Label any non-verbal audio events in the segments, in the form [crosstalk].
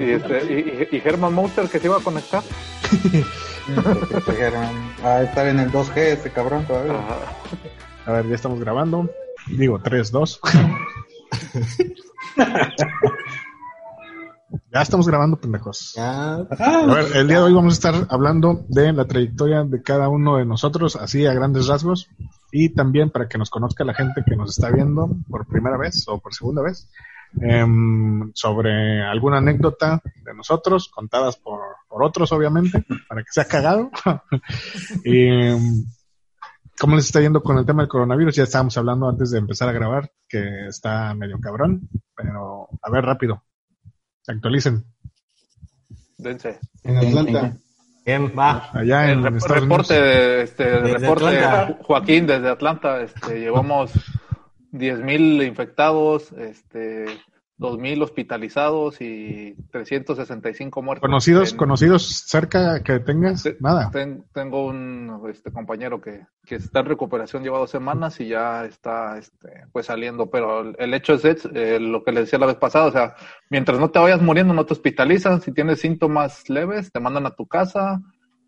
Y, este, y, y Herman Mouter que se iba a conectar. Ah, estar en el 2G ese cabrón todavía. A ver, ya estamos grabando. Digo, 3, 2. [laughs] ya estamos grabando, pendejos. A ver, el día de hoy vamos a estar hablando de la trayectoria de cada uno de nosotros, así a grandes rasgos, y también para que nos conozca la gente que nos está viendo por primera vez o por segunda vez, em, sobre alguna anécdota de nosotros, contadas por, por otros, obviamente, para que sea cagado. [laughs] y, em, ¿Cómo les está yendo con el tema del coronavirus? Ya estábamos hablando antes de empezar a grabar, que está medio cabrón, pero a ver, rápido. Actualicen. Dense. En Atlanta. Bien, va. Allá en El rep- Estados reporte, Unidos. de- este, Desde reporte Atlanta. Joaquín desde Atlanta. Este, llevamos 10.000 infectados, este, 2.000 hospitalizados y 365 muertos. Conocidos, En- conocidos cerca que tengas, Te- nada. ten- tengo un este, compañero que, que está en recuperación, lleva dos semanas y ya está este, pues saliendo, pero el, el hecho es eh, lo que le decía la vez pasada, o sea, mientras no te vayas muriendo, no te hospitalizan, si tienes síntomas leves, te mandan a tu casa,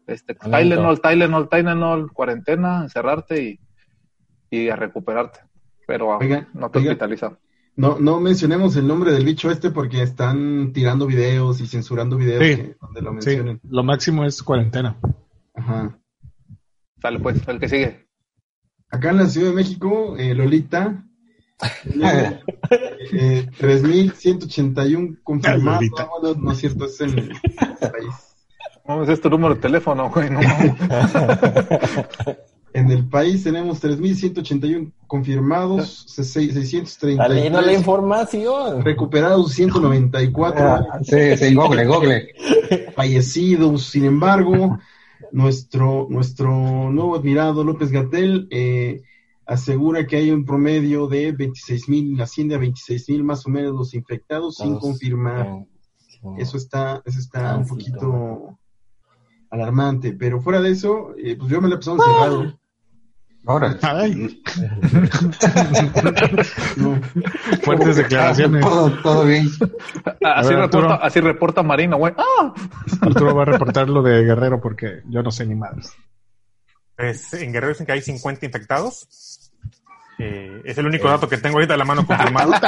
este. Tylenol, Tylenol, Tylenol, cuarentena, encerrarte y, y a recuperarte, pero Oiga, no te oiga. hospitalizan. No, no mencionemos el nombre del bicho este porque están tirando videos y censurando videos Sí. que- donde lo Sí, mencionen. lo máximo es cuarentena. Ajá. Sale pues, el que sigue. Acá en la Ciudad de México, eh, Lolita, tenemos, [laughs] eh, 3.181 confirmados. Lolita. Ah, bueno, no es cierto, es en el país. No, es tu número de teléfono, güey, no [laughs] país tenemos 3.181 confirmados, se- seis- Está leyendo la 633 información. recuperados, 194 Ah, sí, sí, Google, Google. [laughs] fallecidos. Sin embargo, nuestro, nuestro nuevo admirado López Gatel eh, asegura que hay un promedio de 26 mil, asciende a 26 mil más o menos los infectados sin Todos. confirmar. Eso está, eso está Ah, un poquito alarmante. Pero fuera de eso, eh, pues yo me la he pasado encerrado. Ahora. [laughs] Fuertes declaraciones. Todo, todo bien. Así, ver, Arturo. reporta, así reporta Marina, güey. ¡Ah! Arturo va a reportar lo de Guerrero porque yo no sé ni madres. Pues, en Guerrero dicen que hay 50 infectados. Eh, es el único dato que tengo ahorita de la mano confirmado. [laughs]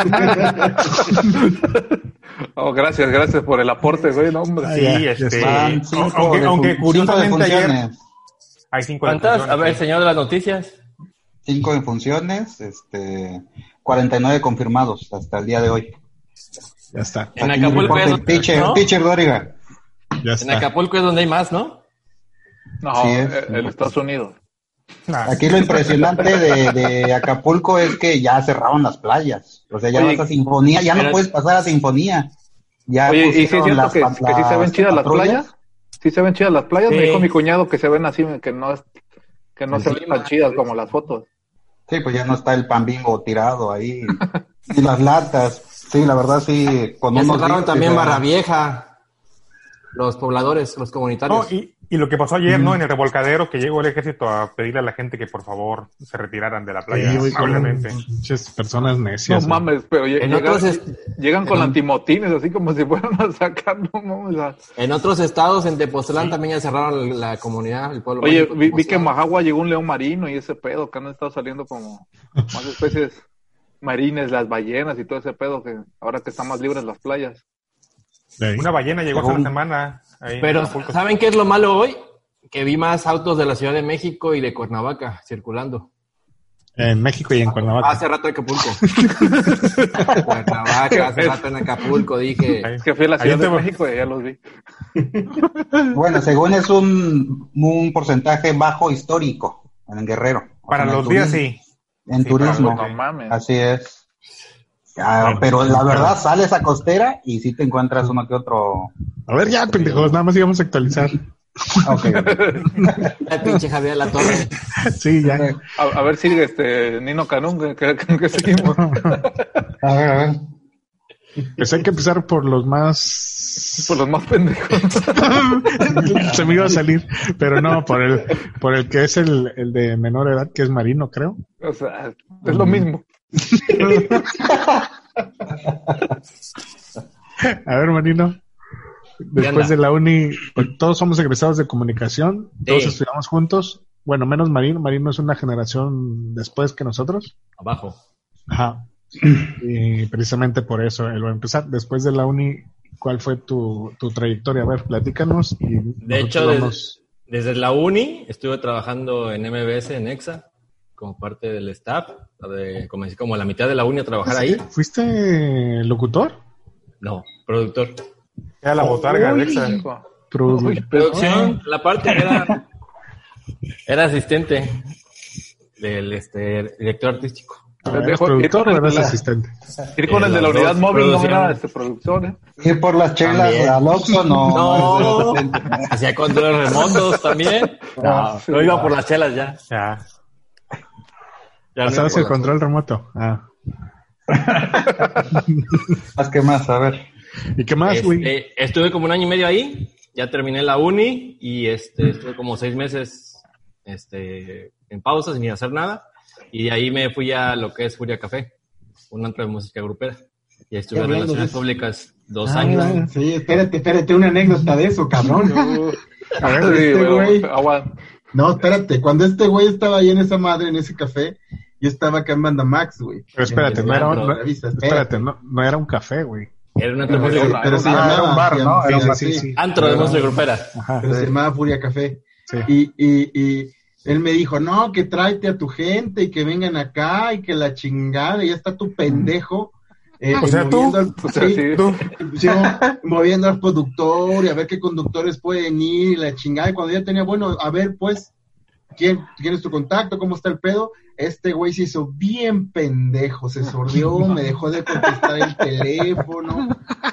Oh, gracias, gracias por el aporte, güey. No, hombre. Ah, Sí, ya este, aunque, de aunque curiosamente ayer. Hay 5 ¿Cuántas? A ver, señor de las noticias. Cinco defunciones, este, 49 confirmados hasta el día de hoy. Ya está, En Aquí Acapulco es donde- teacher, ¿no? teacher Dóriga. ya En. Acapulco es donde hay más, ¿no? No, Sí, es. eh, en Estados Unidos. Aquí lo impresionante de, de Acapulco es que ya cerraron las playas. O sea, ya Oye, vas a Sinfonía, ya no puedes pasar a Sinfonía. Ya Oye, ¿y sí es cierto las que, sí se ven chidas las playas? ¿Sí se ven chidas las playas? Sí. Me dijo mi cuñado que se ven así, que no, es, que no se ven tan chidas como las fotos. Sí, pues ya no está el pan bimbo tirado ahí. y las latas. Sí, la verdad sí. Unos cerraron días, también Barra Vieja. Los pobladores, los comunitarios. No, y, y lo que pasó ayer, ¿no? En el revolcadero, que llegó el ejército a pedirle a la gente que por favor se retiraran de la playa. Sí, amablemente. personas No necias. güey. mames, pero En llegan, otros llegan con en- antimotines, así como si fueran a sacar, no mames. a- En otros estados, en Tepoztlán, también ya cerraron la comunidad, el pueblo. Oye, vi, vi que en. Majagua llegó un león marino y ese pedo, que han estado saliendo como más especies marines, las ballenas y todo ese pedo, que ahora que están más libres las playas. Ahí. Una ballena llegó hace una semana. Ahí Pero. ¿saben qué es lo malo hoy? Que vi más autos de la Ciudad de México y de Cuernavaca circulando. En México y en Cuernavaca. Hace rato en Acapulco. [laughs] Cuernavaca, hace rato en Acapulco, dije. Es que fui a la Ciudad de. México y ya los vi. [laughs] Bueno, según es un, un porcentaje bajo histórico en Guerrero. O Para sea, los días sí. En Sí, turismo. No mames. Así es. Ah, pero la verdad sales a costera y sí te encuentras uno que otro. A ver, ya, pendejos, nada más íbamos a actualizar. [laughs] Ok, [laughs] La pinche Javier La Torre. Sí, ya. A, a ver si este Nino Canún, que, que, que seguimos. [laughs] A ver, a ver. Pues hay que empezar por los más... Por los más pendejos. Se me iba a salir, pero no, por el, por el que es el, el de menor edad, que es Marino, creo. O sea, es lo mismo. A ver, Marino. Después de la uni, pues, todos somos egresados de comunicación, todos estudiamos juntos. Bueno, menos Marino. Marino es una generación después que nosotros. Abajo. Ajá. Y precisamente por eso él va a empezar. Después de la uni, ¿cuál fue tu, tu trayectoria? A ver, platícanos. Y De hecho, desde la uni estuve trabajando en MBS, en EXA, como parte del staff. De, comencé como la mitad de la uni a trabajar ahí. ¿Fuiste locutor? No, productor. Era la botarga, Alexa. Produ- Uy, Producción, la parte era, era asistente del este, director artístico. ¿Eres Dejo- productor o eres asistente? Ir con Eh, el de la unidad dos, móvil no era este productor, ¿eh? Ir por las chelas También. al Oxxo, [laughs] no. No, hacía controles remotos también. [laughs] No, no iba por las chelas ya. Ya. Ya no iba ¿Pasabas el control remoto? Ah. [laughs] Más que más, a ver. ¿Y qué más, güey? Este, estuve como un año y medio ahí, ya terminé la uni y este, estuve como seis meses este, en pausa sin ir a hacer nada. Y de ahí me fui a lo que es Furia Café, un antro de música grupera. Y ahí estuve en de relaciones públicas dos Ah, años. Sí, espérate, espérate, una anécdota de eso, cabrón. A ver, sí, este güey. No, espérate, cuando este güey estaba ahí en esa madre, en ese café, yo estaba acá en Banda Max, güey. Pero espérate, no era, Revista, espérate, no, no era un café, güey. Era un antro de Pero- Pero se Ah, llamaba, era un bar, ¿no? Era un sí, bar, sí, sí. antro de música grupera. Ajá. pero se llamaba Furia Café. Sí. Y, y, y él me dijo, no, que tráete a tu gente y que vengan acá y que la chingada, y ya está tu pendejo. eh, O sea, tú. moviendo al- O sea, sí, moviendo al productor y a ver qué conductores pueden ir y la chingada. Y cuando ya tenía, bueno, a ver, pues, ¿quién, quién es tu contacto? ¿Cómo está el pedo? Este güey se hizo bien pendejo, se sordió, [laughs] me dejó de contestar el teléfono,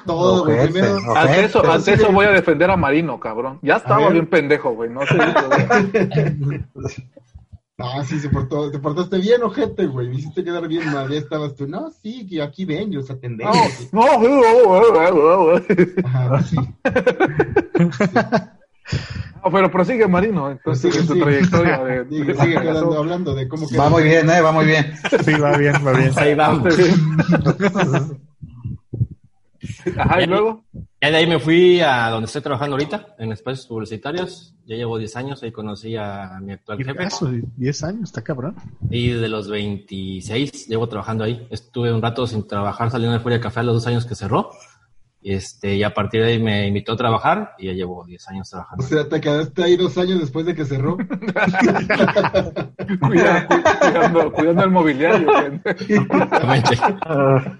todo, güey. Primero. Ante eso, ante sí eso voy a defender a Marino, cabrón. Ya estaba bien pendejo, güey. No sé. [laughs] Ah, sí, se portó, te portaste bien, ojete, güey. Me hiciste quedar bien mal. Ya estabas tú, no, sí, que aquí ven, y los atendemos. no, no, no, no. Ajá, sí. [laughs] No, pero prosigue Marino, entonces Sigue, en tu sigue. trayectoria de, [laughs] Sigue, de- sigue hablando, hablando de cómo que. Va muy bien, ¿eh? Va muy bien. [laughs] Sí, va bien, va bien. Ahí vamos. [laughs] Ajá, y luego. Ya de ahí me fui a donde estoy trabajando ahorita, en espacios publicitarios. Ya llevo 10 años, ahí conocí a mi actual Y jefe. eso, 10 años, está cabrón. Y de los 26 llevo trabajando ahí. Estuve un rato sin trabajar saliendo de Furia Café a los dos años que cerró. Y, este, y a partir de ahí me invitó a trabajar y ya llevo 10 años O trabajando. sea, te quedaste ahí dos años después de que cerró. [laughs] Cuida- cuidando, cuidando el mobiliario. Exactamente. [laughs]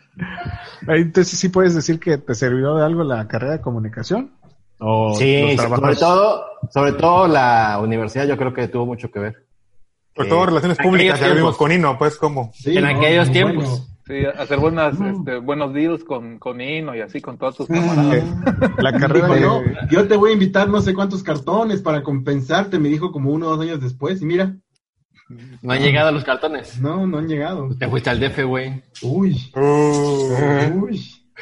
Entonces, ¿sí puedes decir que te sirvió de algo la carrera de comunicación? ¿O Sí, sobre todo, sobre todo la universidad yo creo que tuvo mucho que ver. Por Eh, todo relaciones públicas, ya vimos con Ino, pues, como. Sí, En no, aquellos tiempos. bueno. Sí, hacer buenas, este, buenos deals con, con Ino y así con todos sus camaradas. La [laughs] carrera Dijo, de... no, yo te voy a invitar no sé cuántos cartones para compensarte, me dijo como uno o dos años después. Y mira, No han llegado los cartones. no, no han llegado. Te fuiste al DF, güey. Uy, Uh, uy.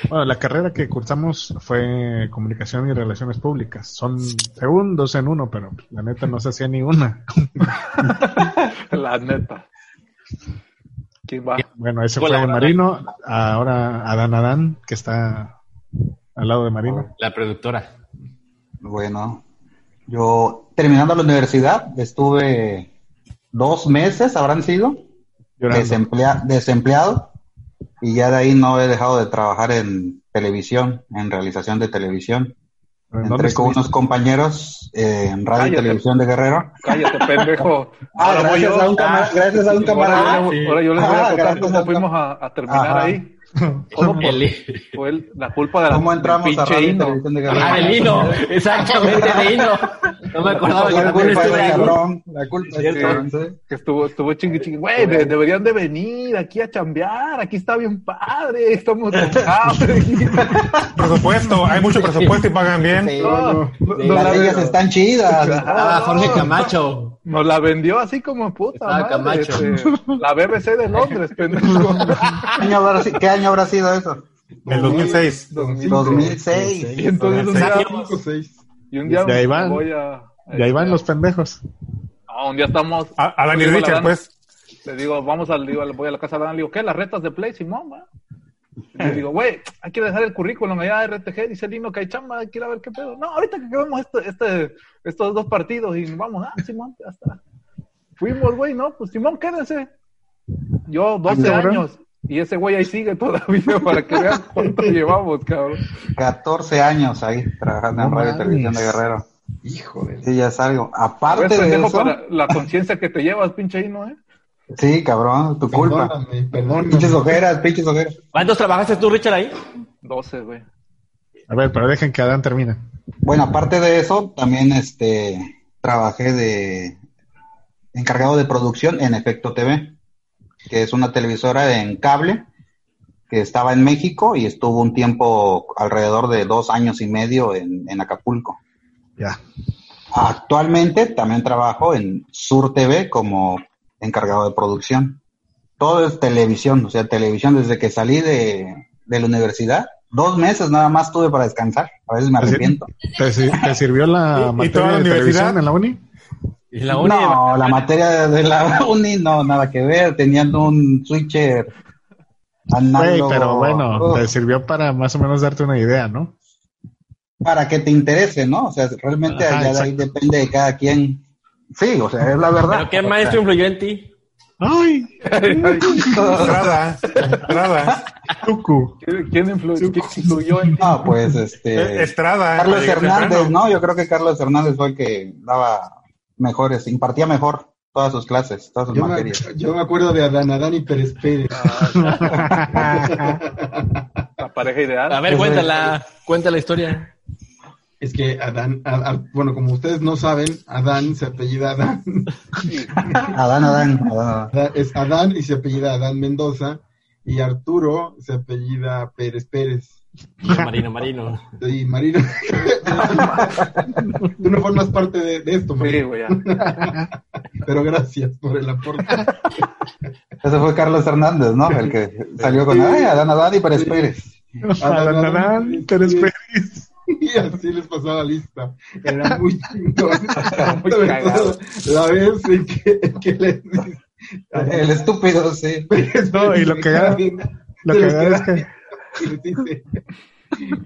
Bueno, la carrera que cursamos fue comunicación y relaciones públicas. Son según dos en uno, pero la neta no se hacía ni una. [laughs] La neta. ¿Quién va? Bueno, ese fue. Marino. Ahora Adán Adán, que está al lado de Marino. La productora. Bueno, yo terminando la universidad estuve dos meses, habrán sido, desemplea- desempleado y ya de ahí no he dejado de trabajar en televisión, en realización de televisión. ¿En dónde Entré con unos compañeros eh, en Radio y Cállate. Televisión de Guerrero. Cállate, [laughs] pendejo. Ah, Ahora voy gracias yo. a un, camar- gracias a un Ahora, camarada. yo- ahora yo les voy Ah, a contar gracias cómo a- fuimos a, a terminar Ajá. ahí. [laughs] Todo por- El- fue el- la culpa de la ¿Cómo entramos a Radio y hino. Televisión de? Ah, del hino, [laughs] exactamente, de hino. No me acordaba que La culpa es de cabrón. La culpa es sí. Que estuvo, estuvo chingui chingui. Güey, de- deberían de venir aquí a chambear. Aquí está bien padre. Estamos. [laughs] Presupuesto, hay mucho presupuesto y pagan bien. Sí. No, no, no Las están chidas. Ah, Jorge Camacho. Nos la vendió así como puta madre. Camacho. este, la BBC de Londres, pendejo. [laughs] ¿Qué año habrá, qué año habrá sido eso? El 2006. 2006. Y entonces un día, y un día Y ahí van. voy a... Y ahí van los pendejos. Ah, un día estamos... A, a Richard, pues. Le digo, vamos al, digo, voy a la casa de Dan, le digo, ¿qué? ¿Las retas de Play? Simón, va. [laughs] Y Le digo, güey, hay que dejar el currículum allá de RTG, dice Lino que hay chamba, hay que ir a ver qué pedo. No, ahorita que acabemos este, este, estos dos partidos y vamos, ah, Simón, ya está. Fuimos, güey, no, pues Simón, quédense. Yo, 12 cabrón. años, y ese güey ahí sigue todavía [laughs] para que vean cuánto [laughs] llevamos, cabrón. 14 años ahí trabajando en No Radio y Televisión de. Guerrero. Híjole. Sí, ya es algo. Aparte de eso, para la conciencia que te llevas, pinche hino, ¿eh? Sí, cabrón, tu culpa. Perdóname, perdóname. Pinches ojeras, pinches ojeras. ¿Cuántos trabajaste tú, Richard, ahí? 12, güey. A ver, pero dejen que Adán termine. Bueno, aparte de eso, también este trabajé de encargado de producción en Efecto TV, que es una televisora en cable que estaba en México y estuvo un tiempo alrededor de dos años y medio en, en Acapulco. Ya. Actualmente también trabajo en Sur TV como encargado de producción. Todo es televisión, o sea, televisión desde que salí de, de la universidad. Dos meses nada más tuve para descansar. A veces me arrepiento. ¿Te, te sirvió la ¿Y- [laughs] y toda materia la de universidad? televisión en la uni? Y la uni No, la materia de la [laughs] uni no, nada que ver. Tenían un switcher Güey, análogo. pero bueno, te sirvió para más o menos darte una idea, ¿no? para que te interese, ¿no? O sea, realmente Ajá, allá de ahí depende de cada quien. Sí, o sea, es la verdad. ¿Pero qué maestro influyó en ti? ¡Ay! Estrada, Estrada. Tucu. ¿Quién, quién influ- quién influyó en ti? No, pues Eh, este. Estrada. Carlos llegué Hernández. ¿no? Yo creo que Carlos Hernández fue el que daba mejores, impartía mejor todas sus clases, todas sus Yo me, materias. yo me acuerdo de Adán, Adán y Pérez Pérez. [laughs] La pareja ideal. A ver, cuéntala, cuenta la historia. Es que Adán, bueno, como ustedes no saben, Adán se apellida Adán. Adán, Adán, Adán. Adán- Es Adán y se apellida Adán Mendoza. Y Arturo se apellida Pérez Pérez. Marino, Marino. Y Marino. Tú no formas parte de, de esto, Sí, Marino. güey, ya. Pero gracias por el aporte. Ese fue Carlos Hernández, ¿no? El que salió con Ay, Adán, Adán y Pérez Pérez. Adán, Adán, Pérez Pérez. [laughs] Y así les pasaba lista. Era muy chingón. [laughs] La vez en que, que les El estúpido, sí. [laughs] No, y lo cagado- Lo que haga es que Y les dice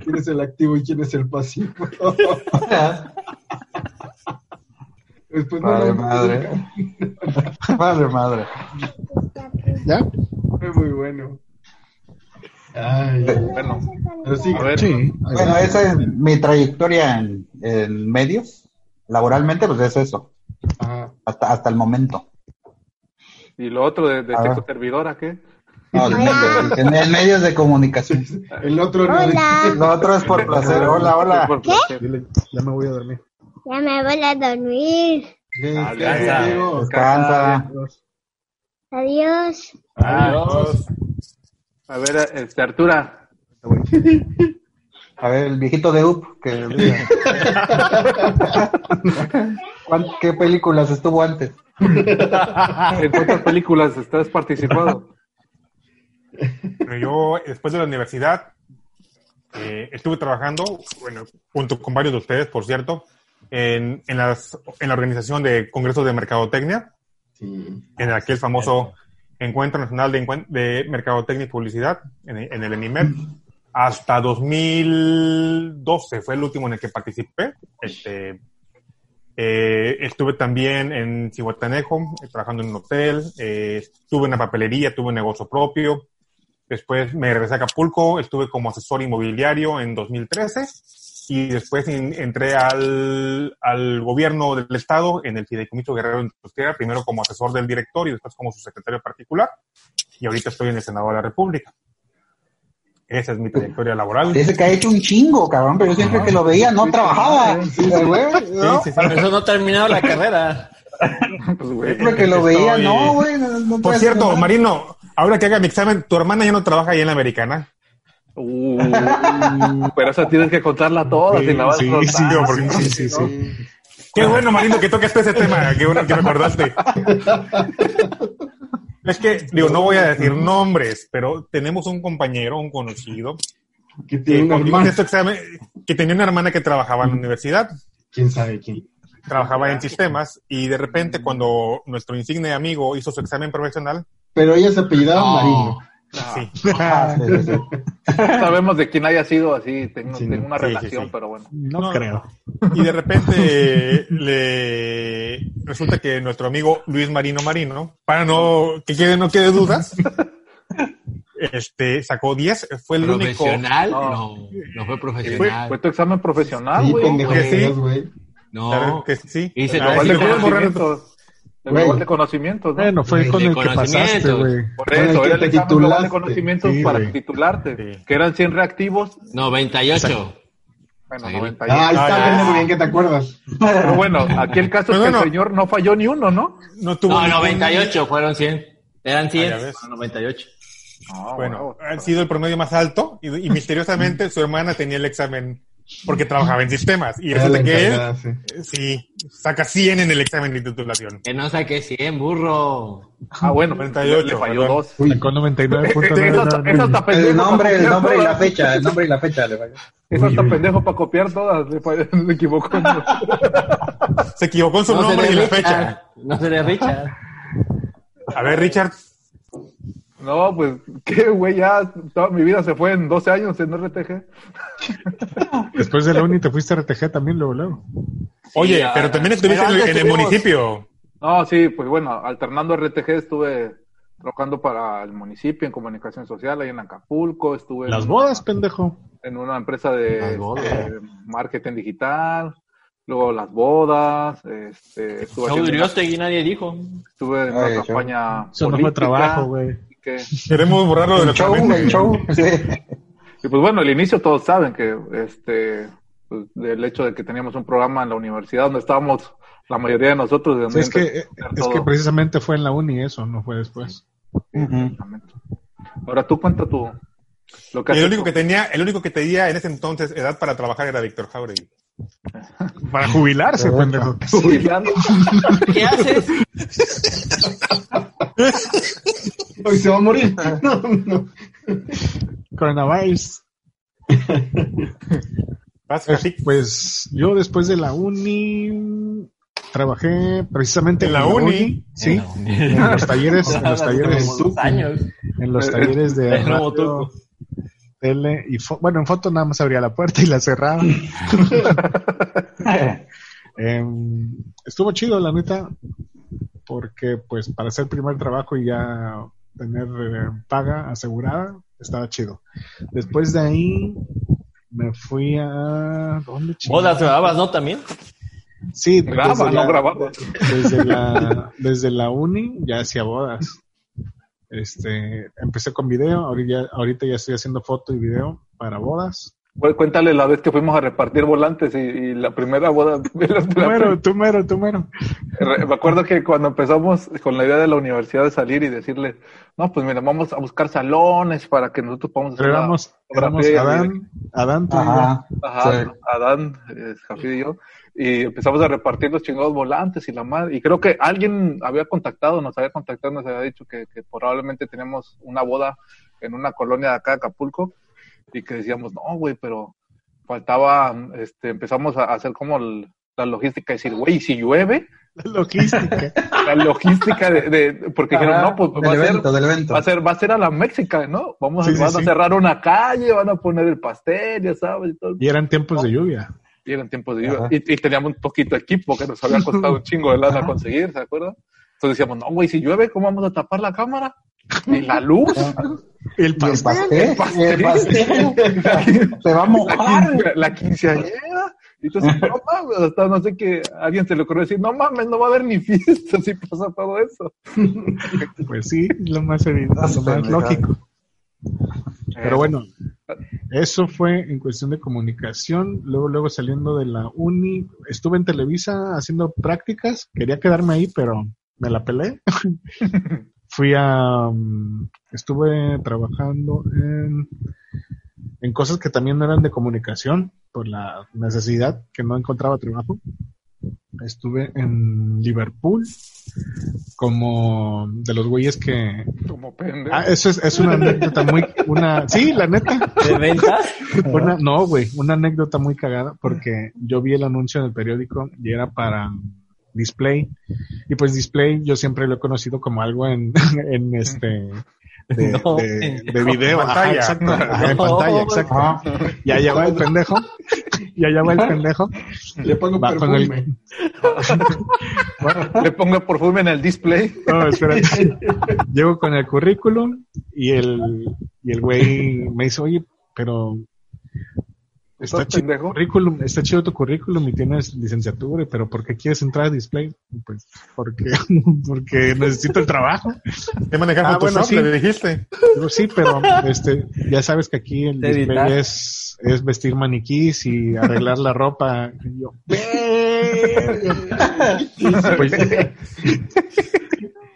quién es el activo y quién es el pasivo. Después, Madre, no, madre. Madre, madre. ¿Ya? Fue muy bueno. Ay, Bueno, pero sí, a ver. Sí. Bueno, esa es mi trayectoria en, en medios. Laboralmente, pues es eso. ajá. Hasta, hasta el momento. Y lo otro de, de texto servidora, ¿qué? No, de medios, en, en medios de comunicación. el otro no. Lo otro es por placer. Hola, hola. Dile, ya me voy a dormir. ya me voy a dormir. Descansa. Adiós. Adiós. A ver, este, Artura. A ver, el viejito de UP. Que, ¿Cuán- ¿Qué películas estuvo antes? ¿En cuántas películas estás participado? Bueno, yo, después de la universidad, eh, estuve trabajando, bueno, junto con varios de ustedes, por cierto, en, en, las, en la organización de congresos de mercadotecnia, Sí. en aquel famoso Encuentro Nacional de, de Mercadotecnia y Publicidad, en, en el ENIMED. Hasta 2012 fue el último en el que participé. Este, eh, estuve también en Cihuatanejo, eh, trabajando en un hotel, eh, estuve en la papelería, tuve un negocio propio. Después me regresé a Acapulco, estuve como asesor inmobiliario en 2013 y después en- entré al, al gobierno del estado en el Fideicomiso Guerrero Industrial, primero como asesor del director y después como su secretario particular. Y ahorita estoy en el Senado de la República. Esa es mi trayectoria laboral. Dice que ha hecho un chingo, cabrón, pero yo siempre que lo veía no trabajaba. Güey, ¿no? Sí, sí, sí. Por eso no ha terminado la [laughs] carrera. Pues, güey, Siempre que lo veía, estoy. no, güey. no- no Por cierto, hacer Marino, ahora que haga mi examen, tu hermana ya no trabaja ahí en la americana. Uh, pero esa tienes que contarla toda. si la vas Sí, a contar. sí, porque- sí, sí, sí. Qué bueno, Marino, que toques ese tema. Qué bueno que me acordaste. Es que, digo, no voy a decir nombres, pero tenemos un compañero, un conocido, Que tiene que una cuando hermana. hizo este examen, que tenía una hermana que trabajaba en la universidad, ¿Quién sabe quién? trabajaba en sistemas, y de repente cuando nuestro insigne amigo hizo su examen profesional, Pero ella se apellidaba Marino. sí, [laughs] Ah, sí, sí, sí. [laughs] Sabemos de quién haya sido así. Tengo, Sí, tengo una sí, sí, relación, sí. pero bueno. No, No, creo. y de repente le resulta que nuestro amigo Luis Marino Marino, para no que quede, no quede dudas, este sacó 10, fue el único. ¿Profesional? No. No, fue profesional. fue tu examen profesional, Sí, güey. pendejo que sí. Claro No, que sí. Sí, lo global de conocimientos, ¿no? Bueno, fue con el que pasaste, güey. Por eso, era el examen global de conocimientos Sí, para titularte. Sí. Que eran 100 reactivos. 98. Bueno, Sí. 98. Ah, ahí está, Ah, pendejo, bien que te acuerdas. Pero bueno, aquí el caso Pues es que bueno. el señor no falló ni uno, ¿no? No tuvo No, ningún- 98 fueron 100. Eran 100. Ah, ya ves. 98. No, Bueno, bueno, ha sido el promedio más alto y, y misteriosamente su hermana tenía el examen porque trabajaba en sistemas y resulta que él sí. sí saca 100 en el examen de titulación. Que no saqué 100, burro. Ah, bueno, 98, le falló perdón. dos. Uy, Sacó Eso, 99.9. eso está pendejo. El nombre, el nombre y la fecha, el nombre y la fecha le falló. Eso está pendejo para copiar todas. Se falló- [laughs] se equivocó. Se equivocó en su No nombre y la fecha. No seré Richard. A ver, Richard, No, pues, [laughs] qué güey, ya toda mi vida se fue en 12 años en RTG. [laughs] Después de la uni te fuiste a RTG también, luego, luego. oye, ya. pero también estuviste Pero en, el municipio. No, sí, pues bueno, alternando RTG estuve trabajando para el municipio en comunicación social ahí en Acapulco, estuve Las en, bodas, pendejo. en una empresa de, marketing digital, luego las bodas, este, estuve, una- nadie dijo. estuve en una Ay, campaña Eso no fue política, trabajo, güey. Que- Queremos borrarlo de El nuestra show, mente. el show. [laughs] Sí. Y pues bueno, al inicio todos saben que este pues, del hecho de que teníamos un programa en la universidad donde estábamos la mayoría de nosotros. de Sí, es que, donde es todo. que precisamente fue en la uni eso, no fue después. Ahora tú cuenta tu lo que Y el único tú. que tenía, el único que tenía en ese entonces edad para trabajar era Víctor Jauregui. Para jubilarse, pendejo. Jubilando. ¿Qué haces? Hoy se va a morir. No, no. Coronavirus. Vas, Pues, pues yo después de la uni trabajé precisamente ¿En la uni? sí, en los talleres, en los [laughs] talleres, años. en los talleres de [laughs] radio. Tele y fo- bueno, en foto nada más abría la puerta y la cerraba. [laughs] Em, estuvo chido, la neta, porque pues para hacer primer trabajo y ya tener eh, paga asegurada, estaba chido. Después de ahí me fui a... ¿Dónde Bodas chingados? grababas, ¿no? También. Sí, Graba, desde no la- grababa. desde la, desde la uni ya hacía bodas. Este, empecé con video, ahorita, ya- ahorita ya estoy haciendo foto y video para bodas. Pues cuéntale la vez que fuimos a repartir volantes y, y la primera boda. la- Tú mero, tú mero, tú mero. Re- Me acuerdo que cuando empezamos con la idea de la universidad de salir y decirle, no, pues mira, vamos a buscar salones para que nosotros podamos hacer éramos, Adán, Adán, tú y yo. Ajá. Ajá, Sí. Adán, eh, Jafid y yo, y empezamos a repartir los chingados volantes y la madre. Y creo que alguien había contactado, nos había contactado, nos había dicho que, que probablemente teníamos una boda en una colonia de acá de Acapulco y que decíamos, no, güey, pero faltaba, este, empezamos a hacer como el- la logística, decir, güey, ¿y si llueve, [laughs] La logística. [laughs] la logística de, de- porque dijeron, no, pues va a ser, evento, del evento. va a ser, va a ser a la Méxica, ¿no? Vamos, a- Sí, sí, van a sí. cerrar una calle, van a poner el pastel, ya sabes, y todo. Y eran tiempos de lluvia. Y eran tiempos de lluvia. Ajá. Y, y teníamos un poquito de equipo que nos había costado un [laughs] chingo de lana conseguir, ¿se acuerdan? Entonces decíamos, no, güey, si llueve, ¿cómo vamos a tapar la cámara? Y la luz. El el pastel. pastel, el pastel. [laughs] Se va a La, mojar. quince- la quinceañera. Y entonces, no mames, hasta no sé qué, a alguien se le ocurrió decir, no mames, no va a haber ni [laughs] fiesta si pasa todo eso. Pues sí, lo más evidente, lo más lógico. Pero bueno, Eso fue en cuestión de comunicación. Luego, luego saliendo de la uni, estuve en Televisa haciendo prácticas. Quería quedarme ahí, pero me la pelé. [laughs] Fui a, mm, estuve trabajando en, en cosas que también no eran de comunicación por la necesidad que no encontraba trabajo. Estuve en Liverpool como de los güeyes que Como pendejo. Ah, eso es, es una anécdota muy, una, sí, la neta. ¿De ventas? Una, no, güey, una anécdota muy cagada porque yo vi el anuncio en el periódico y era para Display. Y pues Display yo siempre lo he conocido como algo en, [laughs] en este, de, No, de, de video, en ajá, pantalla. exacto, ajá, en No. pantalla, exacto. Y allá va el pendejo, y allá va el pendejo. Le pongo Va con el- perfume. Le pongo perfume en el display. No, espérate. [laughs] Llego con el currículum y el, y el güey me dice, oye, pero está ¿Estás chido tu pendejo? currículum, está chido tu currículum y tienes licenciatura, pero ¿por qué quieres entrar a display? Pues porque, [laughs] porque necesito el trabajo. ¿Qué manejar Ah, Photoshop? bueno, sí. Le dijiste. Digo, sí, pero este, ya sabes que aquí el editar. display es, es vestir maniquís y arreglar la ropa. Y yo, pues, [laughs]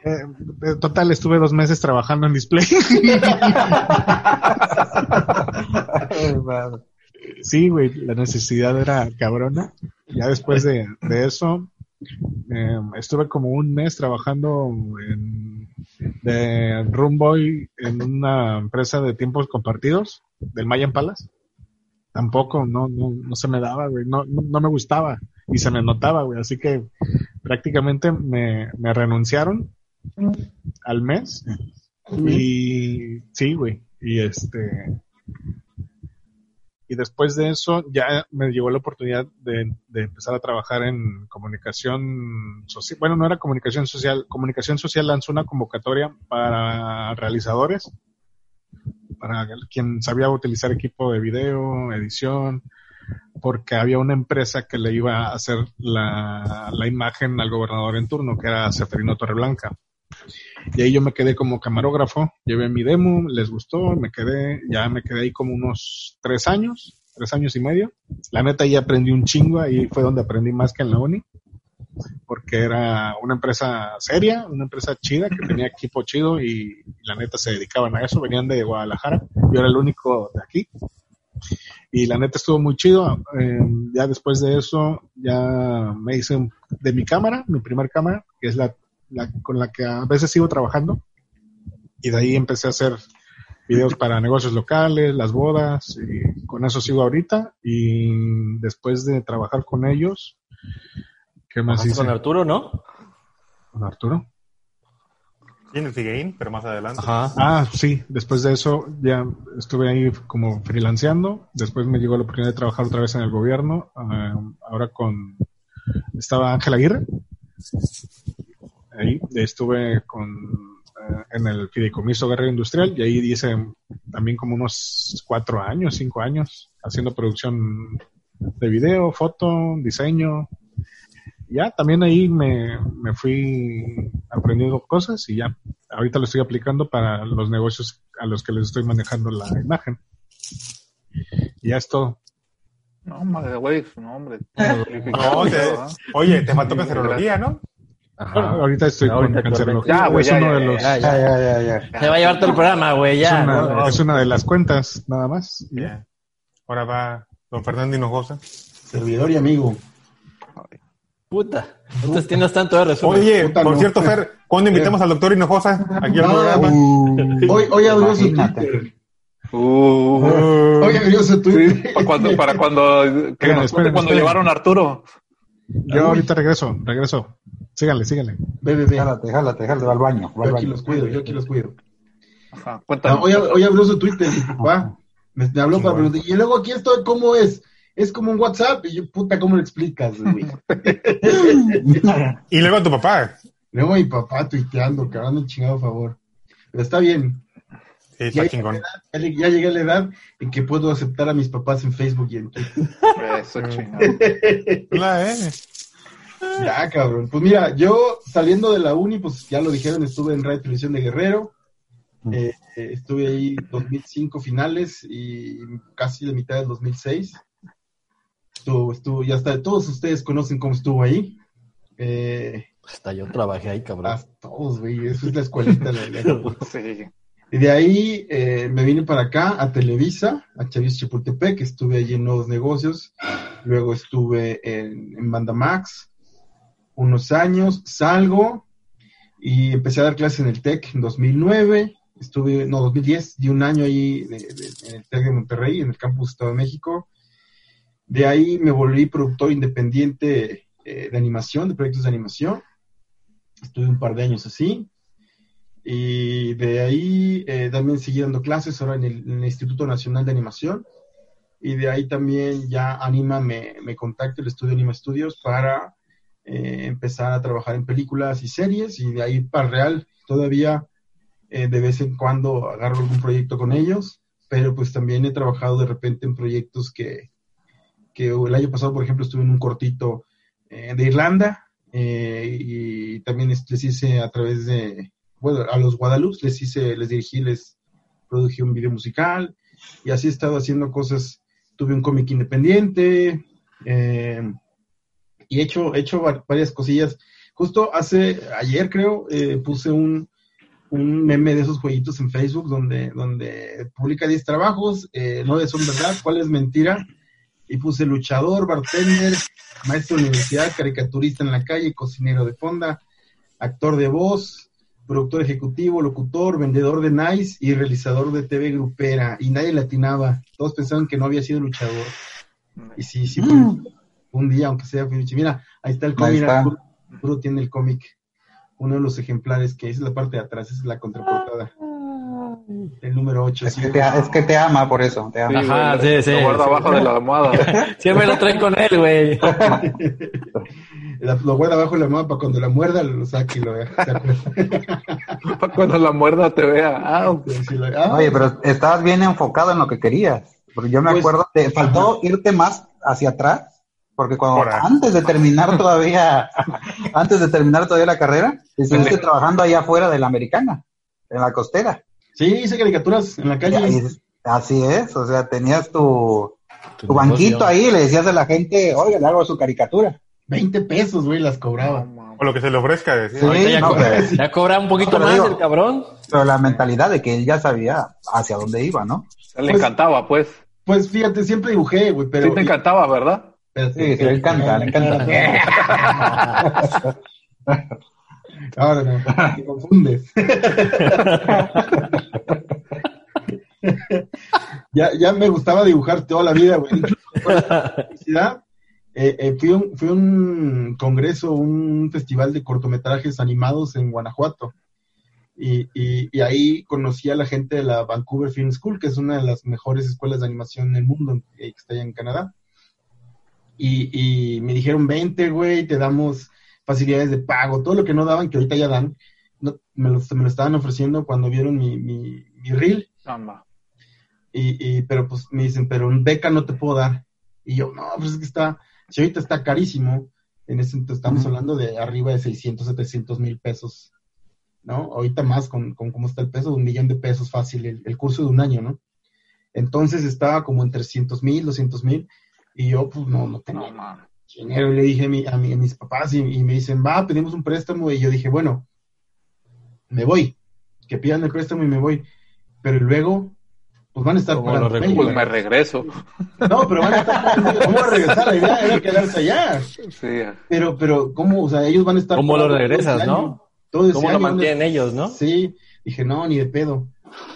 eh, total, estuve dos meses trabajando en display. [laughs] Sí, güey, la necesidad era cabrona. Ya después de, de eso, eh, estuve como un mes trabajando en, de room boy en una empresa de tiempos compartidos del Mayan Palace. Tampoco, no, no, no se me daba, güey, no, no, no me gustaba y se me notaba, güey, así que prácticamente me, me renunciaron al mes y sí, güey, y este y después de eso ya me llegó la oportunidad de, de empezar a trabajar en comunicación social. Bueno, no era comunicación social. Comunicación social lanzó una convocatoria para realizadores, para quien sabía utilizar equipo de video, edición, porque había una empresa que le iba a hacer la, la imagen al gobernador en turno, que era Seferino Torreblanca. Y ahí yo me quedé como camarógrafo, llevé mi demo, les gustó, me quedé, ya me quedé ahí como unos tres años, tres años y medio. La neta ahí aprendí un chingo, ahí fue donde aprendí más que en la uni, porque era una empresa seria, una empresa chida, que tenía equipo chido y, la neta se dedicaban a eso, venían de Guadalajara, yo era el único de aquí. Y la neta estuvo muy chido. eh, ya después de eso, ya me hice de mi cámara, mi primer cámara, que es la la- con la que a veces sigo trabajando. Y de ahí empecé a hacer videos para negocios locales, las bodas, y con eso sigo ahorita. Y después de trabajar con ellos, ¿qué más hice? con Arturo, ¿no? Con Arturo. Y en el Figain, pero más adelante. Ajá. Ah, sí, después de eso ya estuve ahí como freelanceando. Después me llegó la oportunidad de trabajar otra vez en el gobierno. ah, ahora con. Estaba Ángel Aguirre. Ahí estuve con. eh, en el Fideicomiso Guerrero Industrial y ahí hice también como unos cuatro años, cinco años, haciendo producción de video, foto, diseño. Ya, también ahí me, me fui aprendiendo cosas y ya, ahorita lo estoy aplicando para los negocios a los que les estoy manejando la imagen. Y ya es todo. No, madre, güey, no, hombre. [laughs] No, te- [laughs] oye, te faltó cancerología, ¿no? Ajá. [laughs] Ahorita estoy Ahorita con cancerología. Ya, güey, es ya, uno ya, de ya, los, ya, Ya. Se va a llevar todo el programa, güey, es, ya. una, ¿no? es una de las cuentas, nada más. Y Ya. Ahora va don Fernando Hinojosa. Servidor y amigo. Puta. Entonces tienes tanto de resumen. Oye, Puta, por no. cierto, Fer, ¿cuándo invitamos al doctor Hinojosa aquí al No, programa? [laughs] Hoy, hoy abrió su. Twitter. Uh, Hoy abrió su sí, Twitter. para cuando, para cuando, que Esperen, nos esperen, cuando esperen. llevaron a Arturo. Yo ahorita regreso, regreso. Síganle, síganle. Ve, ve, ve. Jálate, jálate, jálate, va al baño. Va al Yo aquí baño. los cuido, yo aquí los cuido. Ajá, No, cuéntanos. hoy, hoy abrió su Twitter, mi papá. Me, me habló para preguntar. Y luego aquí estoy, ¿cómo es? Es como un WhatsApp. Y yo, puta, ¿cómo lo explicas, güey? [laughs] Y luego a tu papá. Luego mi papá tuiteando, hagan el chingado favor. Pero está bien. Sí, Ya, está chingón. ya, le- ya llegué a la edad en que puedo aceptar a mis papás en Facebook y en Twitter. Eso, chingado. La, eh. Ya, cabrón. Pues mira, yo saliendo de la uni, pues ya lo dijeron, estuve en Radio y Televisión de Guerrero. Eh, eh, estuve ahí 2005 finales y casi la mitad del 2006. Estuvo, estuvo, ya está, todos ustedes conocen cómo estuvo ahí. Eh, Hasta yo trabajé ahí, cabrón. ah, todos, güey, eso es la escuelita. la- la- [laughs] Sí. Y de ahí eh, me vine para acá, a Televisa, a Chavis Chapultepec, estuve allí en Nuevos Negocios, luego estuve en, en Bandamax unos años, salgo y empecé a dar clases en el TEC en 2009, estuve, no, 2010, di un año ahí de- de- en el TEC de Monterrey, en el campus Estado de México. De ahí me volví productor independiente eh, de animación, de proyectos de animación. Estuve un par de años así. Y de ahí eh, también seguí dando clases ahora en el, en el Instituto Nacional de Animación. Y de ahí también ya Anima me, me contacta el estudio Anima Studios para eh, empezar a trabajar en películas y series. Y de ahí para Real todavía eh, de vez en cuando agarro algún proyecto con ellos. Pero pues también he trabajado de repente en proyectos que, que el año pasado, por ejemplo, estuve en un cortito eh, de Irlanda. eh, y también es- les hice a través de, bueno, a los Guadalupe les hice, les dirigí, les produje un video musical y así he estado haciendo cosas. Tuve un cómic independiente y he hecho, he hecho va- varias cosillas. Justo hace, ayer creo, eh, puse un, un meme de esos jueguitos en Facebook donde, donde publica 10 trabajos, eh, 9 son verdad, cuál es mentira. Y puse luchador, bartender, maestro de universidad, caricaturista en la calle, cocinero de fonda, actor de voz, productor ejecutivo, locutor, vendedor de Nice y realizador de TV grupera. Y nadie latinaba. Todos pensaban que no había sido luchador. Y sí, sí, fue un día, aunque sea, mira, ahí está el cómic. Arturo, Arturo tiene el cómic. Uno de los ejemplares que es la parte de atrás, esa es la contraportada. El número 8. Es que, te, es que te ama por eso, te ama. Ajá, sí, sí, Lo guarda sí. abajo de la almohada. [laughs] Siempre lo traen con él, güey. [laughs] Lo guarda abajo de la mano para cuando la muerda lo saque y lo vea. [laughs] Para cuando la muerda te vea. Ah, Sí, lo- ah, Oye, pero estabas bien enfocado en lo que querías. Porque yo me Pues- acuerdo, te faltó irte más hacia atrás, porque cuando antes de terminar todavía, [laughs] antes de terminar todavía la carrera, estuviste trabajando allá afuera de la americana, en la costera. Sí, hice caricaturas en la Y calle. ahí- así es, o sea, tenías tu, Tu tu banquito ahí y le decías a la gente, oiga, le hago su caricatura. 20 pesos, güey, las cobraba. O lo que se le ofrezca decir. Sí. Ahorita ya, no, cobra, pero- ya cobra un poquito más digo- el cabrón. Pero la mentalidad de que él ya sabía hacia dónde iba, ¿no? le Pues- encantaba, pues. Pues fíjate, siempre dibujé, güey, pero. sí te encantaba, ¿verdad? Espérate, Sí, sí, le encanta, le encanta. Ahora no, te confundes. ya, ya me gustaba dibujar toda la vida, güey. Incluso eh, eh, fui, a un, fui un congreso, un festival de cortometrajes animados en Guanajuato. Y, y, y ahí conocí a la gente de la Vancouver Film School, que es una de las mejores escuelas de animación en el mundo, eh, que está allá en Canadá. Y, y me dijeron, vente, güey, te damos facilidades de pago, todo lo que no daban, que ahorita ya dan, no, me, lo, me lo estaban ofreciendo cuando vieron mi, mi, mi reel. Y, y, pero pues me dicen, pero un beca no te puedo dar. Y yo, no, pues es que está, si ahorita está carísimo, en ese entonces estamos hablando de arriba de 600, 700 mil pesos, ¿no? Ahorita más con, con cómo está el peso, un millón de pesos fácil, el, el curso de un año, ¿no? Entonces estaba como en 300 mil, 200 mil, y yo pues no, no tenía No, man. dinero. Y le dije a, mi- a, mi- a mis papás y, y me dicen, va, pedimos un préstamo. Y yo dije, bueno, me voy, que pidan el préstamo y me voy. Pero luego, pues van a estar ¿Cómo pagando. Pues me regreso. No, pero van a estar pagando. ¿Cómo va a regresar? La idea era quedarse allá. Sí. Pero, pero, ¿cómo? O sea, ellos van a estar. ¿Cómo lo regresas, año, no? Todo ¿Cómo lo año mantienen ellos, no? Sí, dije, no, ni de pedo,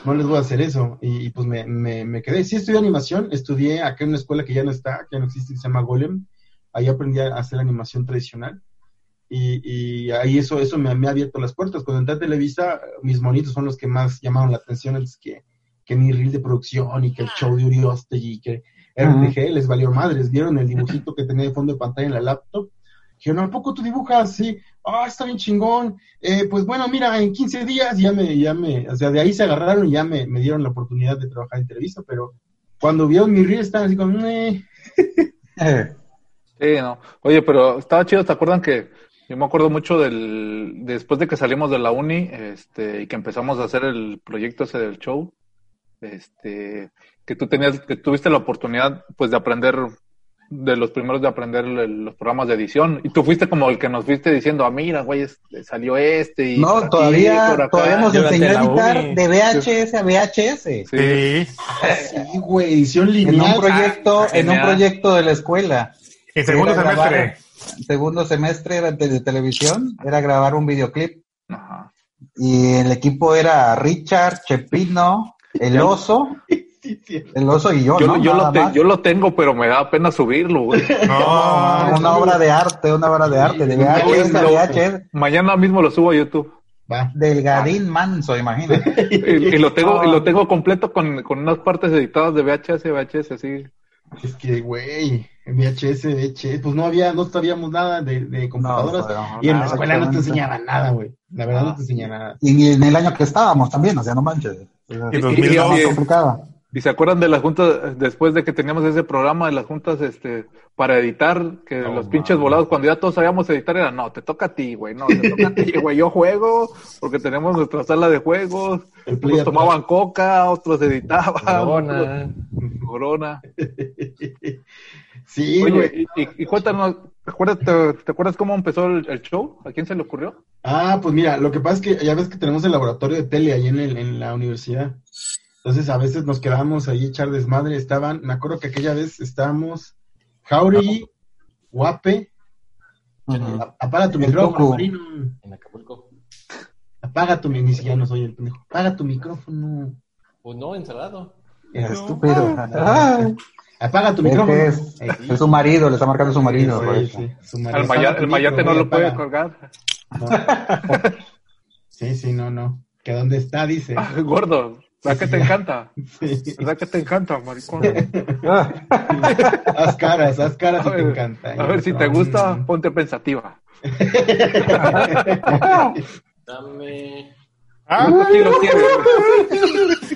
no les voy a hacer eso. Y, y, pues me, me, me quedé. Sí, estudié animación, estudié acá en una escuela que ya no está, que ya no existe, que se llama Golem. Ahí aprendí a hacer animación tradicional. Y, y ahí eso, eso me, me ha abierto las puertas. Cuando entré a Televisa, mis monitos son los que más llamaron la atención antes que, que mi reel de producción y que el show de Uriostegui y que RTG les valió madres. Vieron el dibujito que tenía de fondo de pantalla en la laptop. Dijeron, ¿a poco tú dibujas? Sí. Ah, está bien chingón. Eh, pues bueno, mira, en 15 días ya me, ya me, o sea, de ahí se agarraron y ya me, me dieron la oportunidad de trabajar en Televisa, pero cuando vieron mi reel estaban así como, "Eh". [laughs] Sí, no. Oye, pero estaba chido, ¿te acuerdan que Yo me acuerdo mucho del, después de que salimos de la uni, este, y que empezamos a hacer el proyecto ese del show, este, que tú tenías, que tuviste la oportunidad, pues, de aprender, de los primeros de aprender los programas de edición, y tú fuiste como el que nos fuiste diciendo, ah, mira, güey, salió este, y No, aquí, todavía, por acá". todavía nos enseñó a editar uni. de VHS a VHS. Sí. Sí. Sí, güey, edición En lineal. un proyecto, en un proyecto de la escuela. En segundo Era grabar- semestre. segundo semestre era de, de televisión, era grabar un videoclip. Ajá. Y el equipo era Richard, Chepino, el oso, Sí, sí. el oso y yo, Yo, ¿no? yo, Nada lo te- más. yo lo tengo, pero me da pena subirlo, güey. [laughs] No. una obra de arte, una obra de arte, de VHS Mañana mismo lo subo a YouTube. Va. delgadín manso, imagínate. [laughs] Y, y lo tengo, y lo tengo completo con, con unas partes editadas de VHS, VHS, así. Es que, güey, VHS, VHS, pues no había, no sabíamos nada de, de computadoras. No, y en la escuela no te enseñaban nada, güey. La verdad no te enseñaban nada. Y ni en el año que estábamos también, o sea, no manches. Y Y- 2002. y- complicado. ¿Y se acuerdan de las juntas, después de que teníamos ese programa de las juntas, este, para editar, que No, los pinches volados, cuando ya todos sabíamos editar, era, no, te toca a ti, güey, no, te toca a ti, güey, yo juego, porque tenemos nuestra sala de juegos, unos tomaban coca, otros editaban, [laughs] Corona. otros corona. Sí, güey. Oye, y, y- y cuéntanos, ¿te acuerdas, te, te acuerdas cómo empezó el, el show? ¿A quién se le ocurrió? Ah, pues mira, lo que pasa es que ya ves que tenemos el laboratorio de tele ahí en, el, en la universidad. Entonces a veces nos quedábamos ahí a echar desmadre. Estaban, me acuerdo que aquella vez estábamos Jauregui, Guape, apaga tu micrófono. En Acapulco. Apaga tu micrófono, ni siquiera no soy el pendejo. Apaga tu micrófono. Pues no, encerrado. Estúpido. Ay, Apaga tu es micrófono. es, es su marido, le está marcando su marido. sí, por sí, eso. sí, su marido. El, maya- mayate no lo puede apaga. colgar. No. [laughs] Sí, sí, no, no. Que dónde está, dice. Ah, [laughs] gordo, ¿verdad que te encanta? Sí. ¿Verdad que te encanta, maricón? [laughs] Haz caras, haz caras A si te ver, encanta. A ver, si te gusta, ponte pensativa. [laughs] Dame. Ah, ¿Cuántos kilos quieres?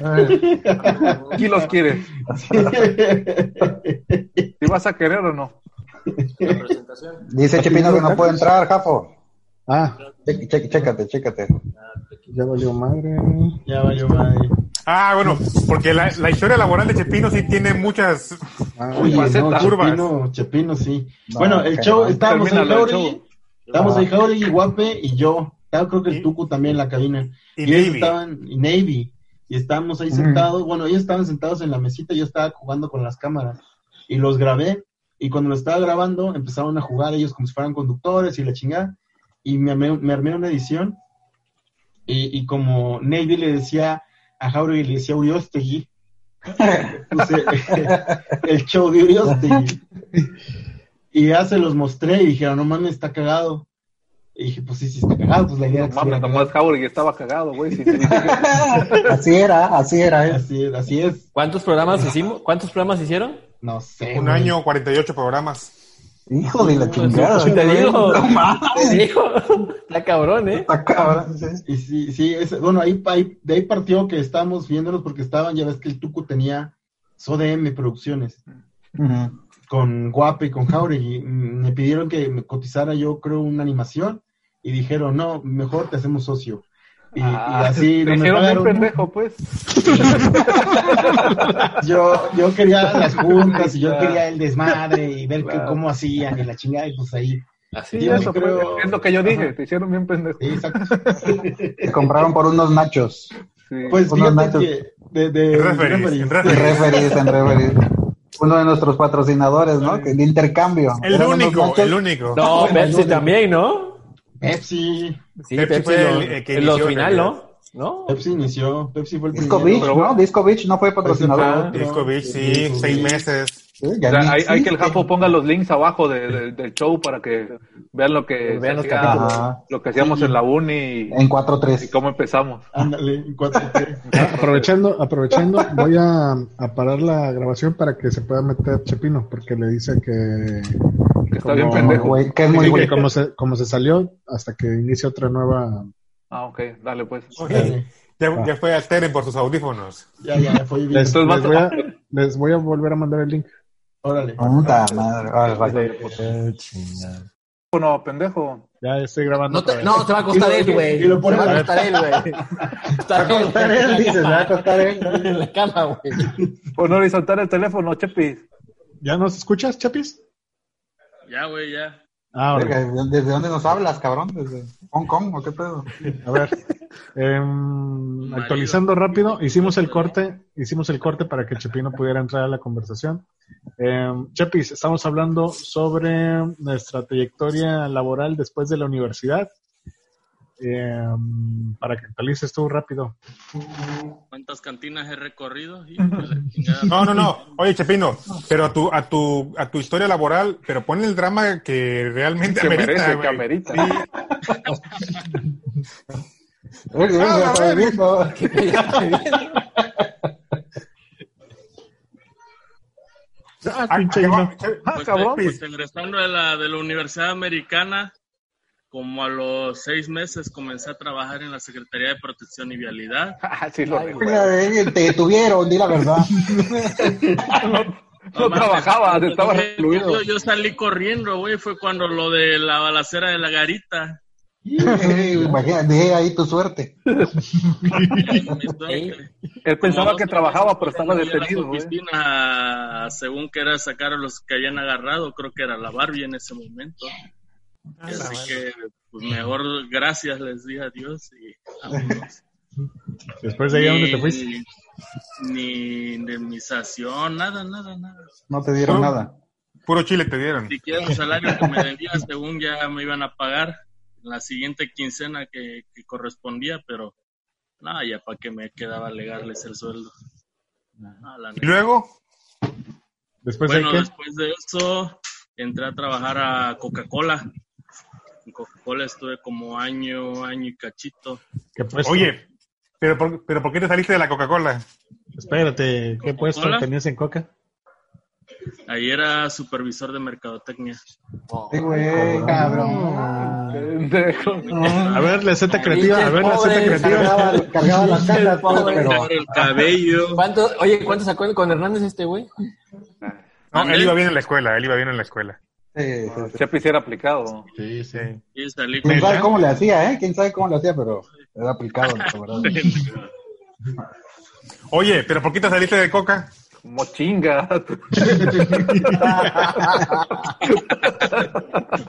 ¿Cuántos kilos quieres? ¿Si vas a querer o no? Dice Chepino que no puede entrar, Jafo. Ah, Che- che- chécate, chécate. ya valió madre. Ya valió madre. Ah, bueno, porque la, la historia laboral de Chepino sí tiene muchas. Ah, Oye, no, curvas. Chepino, Chepino, sí. No, bueno, el show, no. estábamos el Jauregui, estábamos ahí Jauregui, Guape y yo. Estaba creo que el Y- Tucu también en la cabina. Y ellos Navy. estaban, y Navy, y estábamos ahí Ujú. sentados, bueno, ellos estaban sentados en la mesita y yo estaba jugando con las cámaras. Y los grabé, y cuando lo estaba grabando, empezaron a jugar ellos como si fueran conductores y la chingada. Y me me armé una edición, y, y como Navy le decía a Jauregui, le decía Uriostegui, puse [laughs] el show de Uriostegui. Y ya se los mostré y dijeron, no mames, está cagado. Y dije, pues sí, sí está cagado, pues la idea No mames, nomás Jauregui estaba cagado, güey. [laughs] Así era, así era. ¿eh? Así es, así es. ¿Cuántos programas hicimos? ¿Cuántos programas hicieron? No sé. Un güey. año, 48 programas. Hijo de la chingada. Te digo. No Te mames. digo. Está cabrón, ¿eh? Está cabrón, sí. Y sí, sí, es- bueno, ahí, ahí- de ahí partió que estábamos viéndolos porque estaban, ya ves que el Tucu tenía SODM Producciones con Guape y con Jauregui. Me pidieron que me cotizara yo, creo, una animación y dijeron, no, mejor te hacemos socio. Y, y Ah, así te no me hicieron bien pagaron. pendejo, pues. [laughs] Yo, yo quería las juntas y yo Claro. quería el desmadre y ver que- cómo hacían y la chingada y pues ahí. Así. Sí, eso creo- fue- es lo que yo dije, Ajá. te hicieron bien pendejo. Sí, exacto. Te [laughs] compraron por unos nachos. Sí. Pues Unos nachos. que de, de En referees, referees. en referees. Uno de nuestros patrocinadores, ¿no? De intercambio. El único, el único. No, Pepsi también, ¿no? Pepsi. Sí, Pepsi Pepsi, fue lo- el- el que en inició, final. ¿no? ¿No? Pepsi inició. Pepsi fue el Disco primero. Beach, pero- ¿no? Disco Beach no fue patrocinador. Ah, Disco Beach, sí, Sí, seis meses. O sea, hay, hay que el. Japo ponga los links abajo de- de- del show para que vean lo que, Vean los hacía- capítulos. lo que hacíamos Sí. en la uni y, En y 4-3. cómo empezamos. Ándale, en 4T. [laughs] Aprovechando, aprovechando, voy a, a parar la grabación para que se pueda meter Chepino, porque le dice que, Que está bien como- pendejo. Güey, que es muy que güey. como se, como se salió hasta que inicie otra nueva. Ah, ok, dale pues. Ok. Dale. Ya, Ah. ya fue a Teren por sus audífonos. Ya, ya, ya fue bien. Les, les voy a, les voy a volver a mandar el link. Órale. Puta madre. Eh, chingada. teléfono, pendejo. Ya estoy grabando. No, te- no, va a acostar él, güey. pone va a acostar él, güey. Va a costar él, dices, va a costar él. En la cama, güey. Por no horizontal el teléfono, Chepis. ¿Ya nos escuchas, Chapis? Ya, güey, ya. Ah, ¿Desde dónde nos hablas, cabrón? ¿Desde Hong Kong o qué pedo? A ver, em, actualizando rápido, hicimos el corte, hicimos el corte para que Chepino pudiera entrar a la conversación. Em, Chepis, estamos hablando sobre nuestra trayectoria laboral después de la universidad. Em, para que actualices tú rápido. ¿Cuántas cantinas he recorrido? [laughs] No, no, no. Oye, Chepino, pero a tu, a tu, a tu historia laboral, pero pon el drama que realmente Que amerita, merece, que amerita. Verga, [laughs] Ah, [laughs] Ah, Ah, Pues, cabrón. pues, egresando de la, de la Universidad Americana, como a los seis meses comencé a trabajar en la Secretaría de Protección y Vialidad. [laughs] Ah, sí, lo Ay, Te detuvieron, di la verdad. [laughs] No trabajaba, estaba Yo, recluido. yo- yo salí corriendo, güey, fue cuando lo de la balacera de la garita. Imagínate, de ahí tu suerte. Él pensaba que trabajaba, pero estaba detenido, oficinas, según que era sacar a los que habían agarrado, creo que era la Barbie en ese momento. Así que, pues mejor gracias les dije a Dios y vámonos. Después de ahí, ¿a dónde te fuiste? Ni- Ni indemnización, nada, nada, nada. No te dieron nada. Puro chile te dieron. Ni siquiera el salario que me debía, según ya me iban a pagar la siguiente quincena que, que correspondía, pero nada, ya para que me quedaba legarles el sueldo. No, la Y luego, Después Bueno, de después de eso entré a trabajar a Coca-Cola. En Coca-Cola estuve como año, año y cachito. ¿Qué puesto? oye, pero por, pero ¿por qué te saliste de la Coca-Cola? Espérate, ¿qué puesto ¿Coca-Cola? tenías en Coca? Ahí era supervisor de mercadotecnia. Sí, güey, cabrón. A ver, la Z creativa, a ver, la Z creativa. Cargaba, cargaba las cajas, pero el cabello. ¿Cuánto, oye, ¿cuánto sacó con Hernández este güey? No, él iba bien en la escuela, él iba bien en la escuela. sí, sí, sí. Chepis era aplicado. Sí, sí. Quién sabe cómo le hacía, ¿eh? Quién sabe cómo le hacía, pero era aplicado, la verdad. [laughs] Oye, pero ¿por qué te saliste de Coca? Como chinga.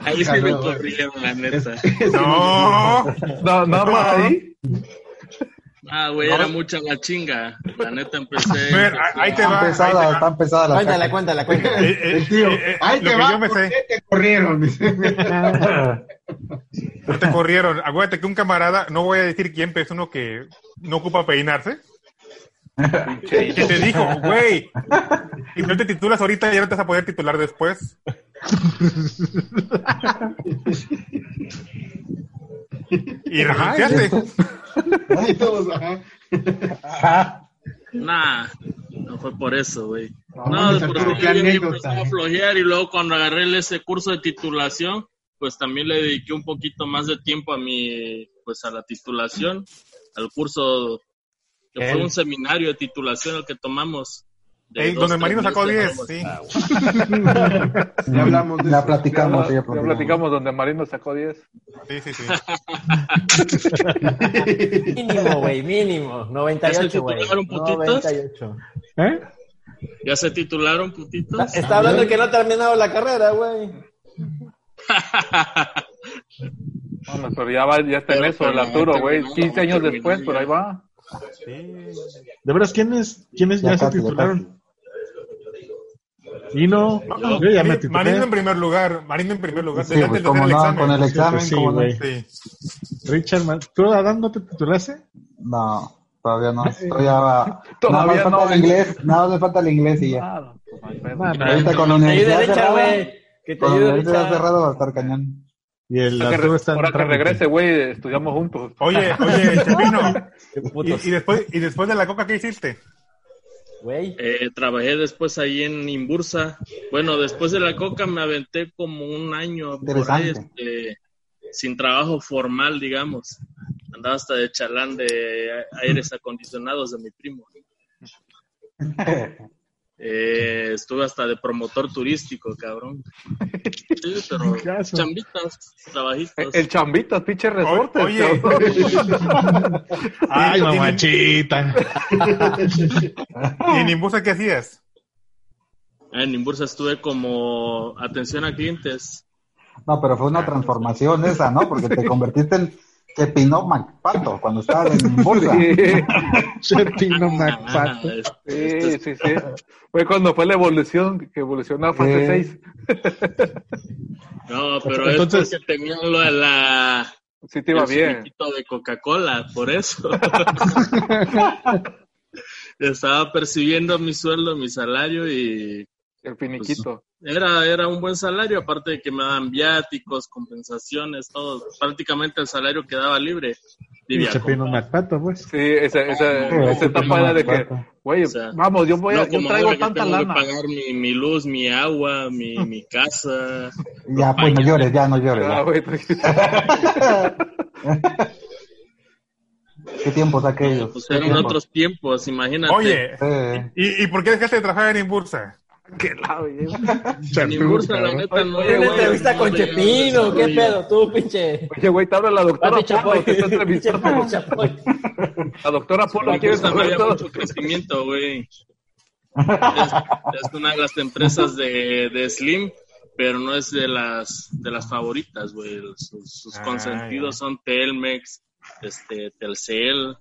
Ahí sí me corrieron, la neta. No. No, nada más ahí. Ah, güey, era mucha la chinga. La neta empecé. Ver, ahí te va. ahí te va. están pesadas las Cuéntala, cuéntala, cuéntala. Eh, eh, El tío, eh, eh, ahí te va, yo me ¿por sé, qué te corrieron? No [laughs] te corrieron. Acuérdate que un camarada, no voy a decir quién, pero es uno que no ocupa peinarse. Que te dijo, güey, si no te titulas ahorita, ya no te vas a poder titular después. [laughs] y renunciaste. Y todos, ajá. Ajá. Nah, no fue por eso, güey. No, No, por eso yo empezaba a flojear y luego cuando agarré ese curso de titulación, pues también le dediqué un poquito más de tiempo a mi, pues a la titulación, al curso, que fue Él. un seminario de titulación el que tomamos. de Ey, dos, donde Marino sacó meses, 10, algo sí. [laughs] así. Ya hablamos de Ya eso. platicamos, ya Ya platicamos. platicamos donde Marino sacó 10. Sí, sí, sí. [laughs] Mínimo, güey, mínimo. 98, güey. titularon putitos? 98. ¿Eh? ¿Ya se titularon, putitos? Está, está hablando de que no ha terminado la carrera, güey. [laughs] Bueno, pero ya, va, ya está en Pero, eso el Arturo, güey. terminó, 15 años después, pero ahí va. ¿De veras quiénes, quiénes ya, Ya se casi, titularon? Y no, yo ya me Marino en primer lugar, Marino en primer lugar. Sí, pues como no, examen. con el examen, Sí, como no. Sí. Richard, ¿tú Adán no te titulaste? No, todavía no. Todavía va. [laughs] Todavía nada más falta no, el inglés, nada más me falta el inglés y ya. Pues no. No, no, Ahorita con la Te ayuda universidad Richard, cerrada, güey. Que te con la ayude universidad Richard. cerrada va a estar cañón. Y el que, Arturo re- está en ahora que regrese, güey, estudiamos juntos. Oye, [laughs] oye, Chepino. [laughs] Y, y después, ¿Y después de la coca qué hiciste? Güey. Eh, trabajé después ahí en Imbursa. Bueno, después de la coca me aventé como un año por ahí, Interesante. este, sin trabajo formal, digamos. Andaba hasta de chalán de aires acondicionados de mi primo. [laughs] Eh, estuve hasta de promotor turístico, cabrón. Sí, pero [laughs] chambitas, trabajitos. El chambitas, pinche resorte. oye. [laughs] Ay, mamachita. [laughs] ¿Y en Imbusa qué hacías? Ah, En Imbursa estuve como atención a clientes. No, pero fue una transformación esa, ¿no? Porque te convertiste en Chepinó MacPato cuando estabas en bolsa. Chepino [laughs] MacPato. Ah, Sí, sí, sí. Fue cuando fue la evolución, que evolucionó a fase Eh. [laughs] 6. No, pero Entonces- es porque tenía lo de la Sí te iba el bien. finiquito de Coca-Cola, por eso. [laughs] Estaba percibiendo mi sueldo, mi salario y El finiquito. Era, era un buen salario, aparte de que me daban viáticos, compensaciones, todo. Prácticamente el salario quedaba libre. Chepino con- MacPato, pues. Sí, esa, esa, Sí, esa etapa era de que, güey, O sea, vamos, yo voy a, no yo traigo que tanta tengo que lana. pagar mi, mi luz, mi agua, mi, mi casa. Ya, pues no llores, ya no llores. Ah, ya. güey, tranquilo. [laughs] ¿Qué tiempos aquellos? Pues ¿Qué eran tiempos? otros tiempos, imagínate. Oye, Eh, ¿y, ¿y por qué dejaste de trabajar en Imbursa? [laughs] Qué lado. [laughs] Ni bursa, la neta, no. Oye, Una güey, entrevista no con le- Chepino, ¿qué pedo? Tú, pinche. Oye, güey, te habla la doctora Papi Polo, te está entrevistando. [laughs] La doctora Polo quiere no saber todo. mucho crecimiento, güey. Es, es una de las empresas de, de Slim, pero no es de las de las favoritas, güey. Sus, sus Ah, consentidos son Telmex, este, Telcel.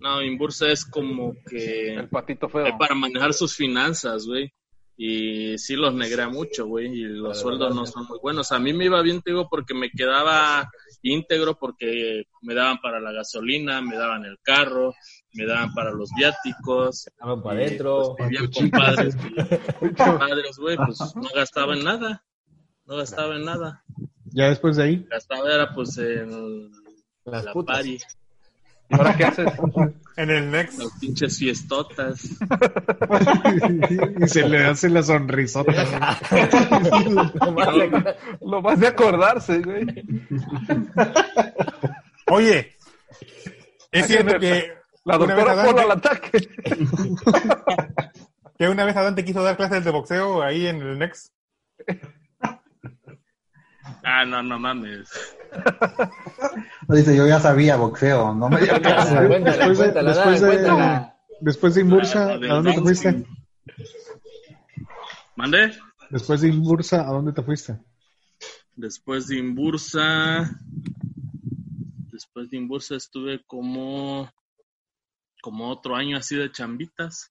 No, Inbursa es como que El patito feo. es para manejar sus finanzas, güey. Y sí los negra mucho, güey. Y los sueldos no son muy buenos. A mí me iba bien, te digo, porque me quedaba íntegro, porque me daban para la gasolina, me daban el carro, me daban para los viáticos. Vamos para adentro. pues, vivía con padres, [laughs] padres, güey, pues no gastaba en nada. No gastaba en nada. Ya después de ahí, Gastaba era pues en Las la putas. party, ¿Y ahora qué haces? [laughs] En el Next. las pinches fiestotas. y se le hace la sonrisota. [laughs] Lo más de acordarse, güey. Oye, es cierto que La doctora Polo al ataque. [laughs] que una vez Adán te quiso dar clases de boxeo ahí en el Next. Ah, no, no mames. [laughs] Dice, yo ya sabía boxeo, no me dio [laughs] caso. Cuéntala, Después de- cuéntala, después de- cuéntala. Después de Imbursa, ¿a dónde te fuiste? ¿Mande? Después de Imbursa, ¿a dónde te fuiste? Después de Imbursa, después de Imbursa estuve como, como otro año así de chambitas.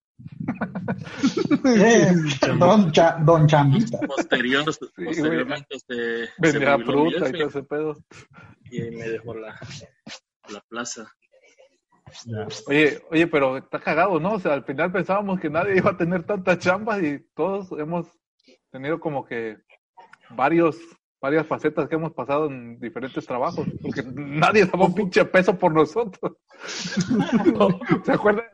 Eh, don, Cha- don Chambita. Posterior, posteriormente este, se Vendía mi fruta y todo ese pedo. y ahí me dejó la, la plaza. Ya. Oye, oye, pero está cagado, ¿no? O sea, al final pensábamos que nadie iba a tener tantas chambas y todos hemos tenido como que varios, varias facetas que hemos pasado en diferentes trabajos, porque nadie daba un pinche peso por nosotros. ¿Se acuerdan,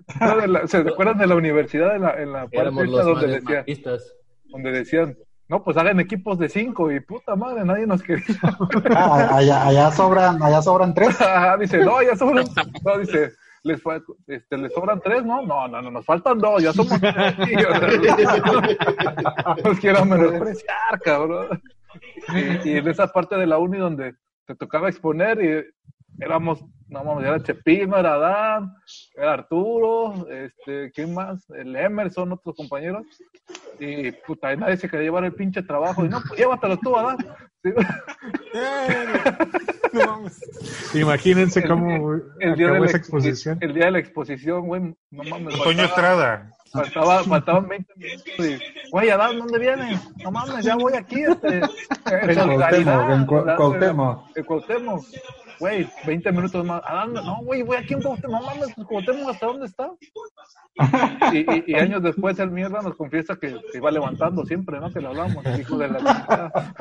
de la, ¿Se acuerdan de la universidad en la, en la parte donde maquistas. donde decían, no, pues hagan equipos de cinco y puta madre, nadie nos quería. Ah, allá, allá sobran, allá sobran tres. Dice, no, ya sobran, no, dice, les, este, les sobran tres, ¿no? No, no, no, nos faltan dos, ya somos tres. Nos quiero menospreciar, cabrón. Y, en esa parte de la uni donde te tocaba exponer y éramos, no mames, era Chepino, era Dan, era Arturo, este, ¿quién más? El Emerson, otros compañeros. Y puta, y nadie se quería llevar el pinche trabajo. Y no, pues llévatelo tú, Dan. Sí. Imagínense cómo el día, de la, esa ex- exposición. el día de la exposición, güey, no mames. Toño Estrada. Faltaba, faltaban 20 minutos y, güey, Adán, ¿dónde vienes? No mames, ya voy aquí, este. En Cuauhtémoc, en Cu- Cuauhtémoc. En Cuauhtémoc. Güey, 20 minutos más. Adán, no, güey, voy aquí en Cuauhtémoc. No mames, pues, Cuauhtémoc, ¿hasta dónde está? Y, y, y años después el mierda nos confiesa que se iba levantando siempre, ¿no? Que le hablamos, hijo de la.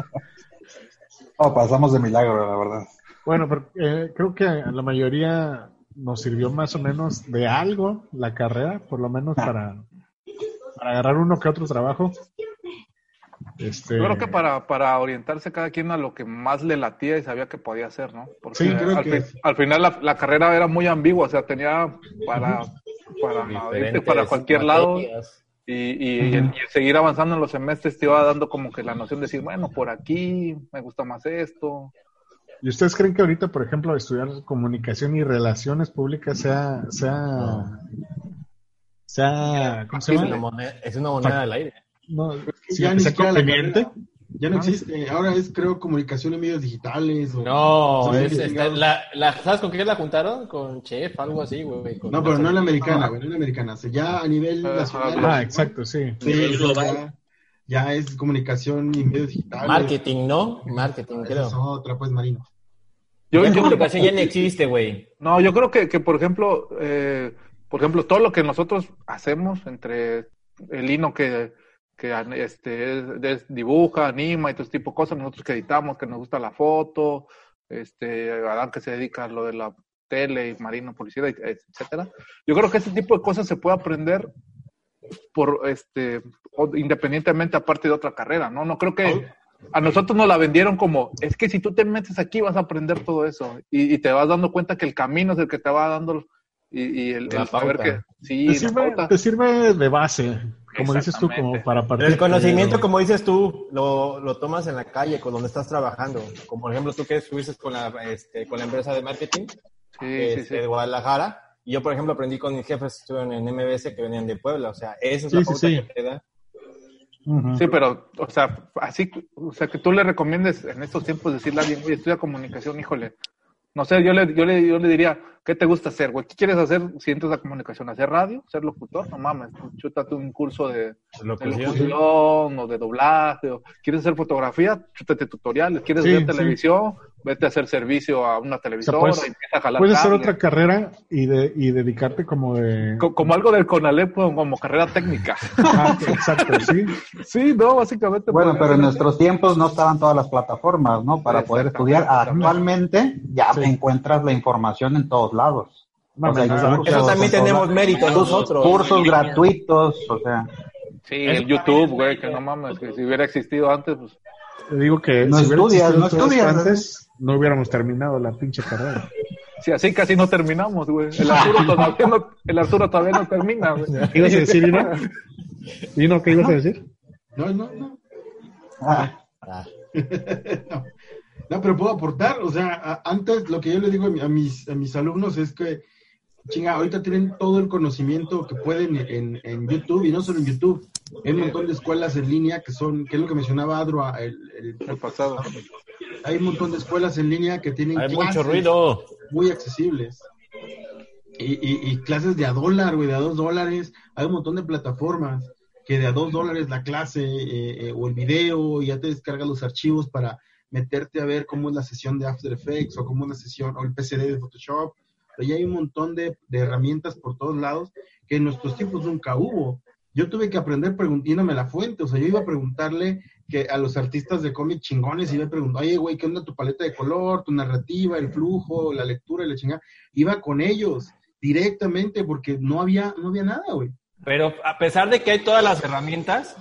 Oh, pasamos de milagro, la verdad. Bueno, pero eh, creo que la mayoría nos sirvió más o menos de algo la carrera, por lo menos para, para agarrar uno que otro trabajo. Este, Yo creo que para, para orientarse cada quien a lo que más le latía y sabía que podía hacer, ¿no? Porque Sí, creo al, que- fi- al final la, la carrera era muy ambigua, o sea, tenía para, para, irte para cualquier lado. Y, y, y el, y el seguir avanzando en los semestres te iba dando como que la noción de decir, bueno, por aquí me gusta más esto. ¿Y ustedes creen que ahorita, por ejemplo, estudiar comunicación y relaciones públicas sea, sea, sea, ¿cómo se Es llama? una moneda, es una moneda del aire. No, ya que ni sea siquiera la conveniente. carrera ya no existe. Ahora es, creo, comunicación en medios digitales. O, No, es, chingados. la, la- ¿sabes con qué la juntaron? Con Chef, algo así, güey. No, pero no en la americana, güey, no en la americana. O sea, ya a nivel Ajá, nacional. Ah, exacto, sí. Sí, global. Ya, es comunicación y medios digitales. Marketing, ¿no? Marketing, Esa creo. es otra, pues, Marino. Yo, yo- comunicación ya no existe, güey. no, yo creo que, que por ejemplo, eh, por ejemplo, todo lo que nosotros hacemos entre el Lino que, que este, es- es- dibuja, anima y todo ese tipo de cosas, nosotros que editamos, que nos gusta la foto, este, Adán que se dedica a lo de la tele, y Marino, publicidad, etcétera. Yo creo que ese tipo de cosas se puede aprender por este independientemente aparte de otra carrera, ¿no? No creo que a nosotros nos la vendieron como, es que si tú te metes aquí vas a aprender todo eso y, y te vas dando cuenta que el camino es el que te va dando y, y el, La el saber que sí, Te sirve, te sirve de base, como dices tú, como para partir. El conocimiento, como dices tú, lo, lo tomas en la calle, con donde estás trabajando. Como por ejemplo, tú que estuviste con la, este, con la empresa de marketing Sí, sí, este, sí. de Guadalajara. Y yo, por ejemplo, aprendí con mis jefes que estuvieron en MBS que venían de Puebla. O sea, esa es Sí, la sí, pauta sí. que te da. Sí, pero, o sea, así, o sea, que tú le recomiendes en estos tiempos decirle a alguien, oye, estudia comunicación, híjole. No sé, yo le, yo le, yo le diría, ¿qué te gusta hacer, güey? ¿Qué quieres hacer si entras a comunicación? ¿Hacer radio? ¿Ser locutor? No mames, chútate un curso de, de Locución. o de doblaje. O, ¿Quieres hacer fotografía? Chútate tutoriales. ¿Quieres Sí, ver sí. Vete a hacer servicio a una televisora puedes- y empieza a jalar Puedes hacer otra carrera y, de, y dedicarte como de... Co- Como algo del CONALEP como, como carrera técnica. [laughs] Ah, exacto, sí. sí, no, básicamente. Bueno, pero en nuestros tiempos no estaban todas las plataformas, ¿no? Para poder estudiar. Actualmente ya Sí. encuentras la información en todos lados. No, O sea, no, Eso también tenemos mérito nosotros. Cursos gratuitos, o sea, Sí, el YouTube, güey, que no mames, que si hubiera existido antes, pues Te digo que No si estudias, no estudias. antes, no hubiéramos terminado la pinche carrera. [laughs] sí, así casi no terminamos, güey. El Arturo [laughs] todavía no, el Arturo todavía no termina, güey. ¿Qué ibas a decir, ¿qué ibas a decir? No, no, no. ah, Ah, [laughs] no. No, pero puedo aportar. O sea, antes lo que yo le digo a, mi- a mis, a mis alumnos es que, chinga, ahorita tienen todo el conocimiento que pueden en, en YouTube y no solo en YouTube. Hay un montón de escuelas en línea que son, que es lo que mencionaba Adroa el, el- El pasado. Hay un montón de escuelas en línea que tienen hay clases mucho ruido. muy accesibles. Y, y- y clases de a dólar, güey, de a dos dólares. Hay un montón de plataformas que de a dos dólares la clase eh, eh, o el video, y ya te descargas los archivos para meterte a ver cómo es la sesión de After Effects o cómo es la sesión o el PCD de Photoshop. Pero ya hay un montón de, de herramientas por todos lados que en nuestros tiempos nunca hubo. Yo tuve que aprender preguntándome la fuente, o sea, yo iba a preguntarle que a los artistas de cómic chingones iba a preguntar, oye, güey, ¿qué onda tu paleta de color, tu narrativa, el flujo, la lectura y la chingada? Iba con ellos directamente porque no había, no había nada, güey. Pero a pesar de que hay todas las herramientas,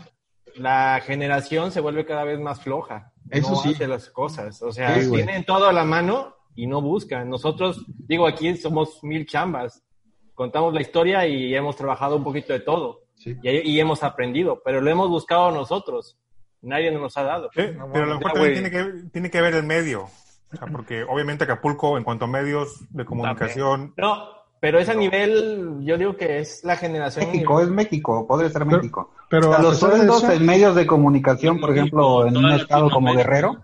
la generación se vuelve cada vez más floja. Eso no sí. hace las cosas. O sea, Sí, tienen todo a la mano y no buscan. Nosotros, digo, aquí somos mil chambas. Contamos la historia y hemos trabajado un poquito de todo. Sí. Y, y hemos aprendido, pero lo hemos buscado nosotros. Nadie nos ha dado. Sí, pero a lo mejor tiene que, tiene que ver el medio. O sea, porque obviamente Acapulco, en cuanto a medios de comunicación, No, pero es a nivel, yo digo que es la generación. México, es México, podría ser Pero- México. Pero a Los sueldos eso- en medios de comunicación, por ejemplo, en un estado como. Guerrero,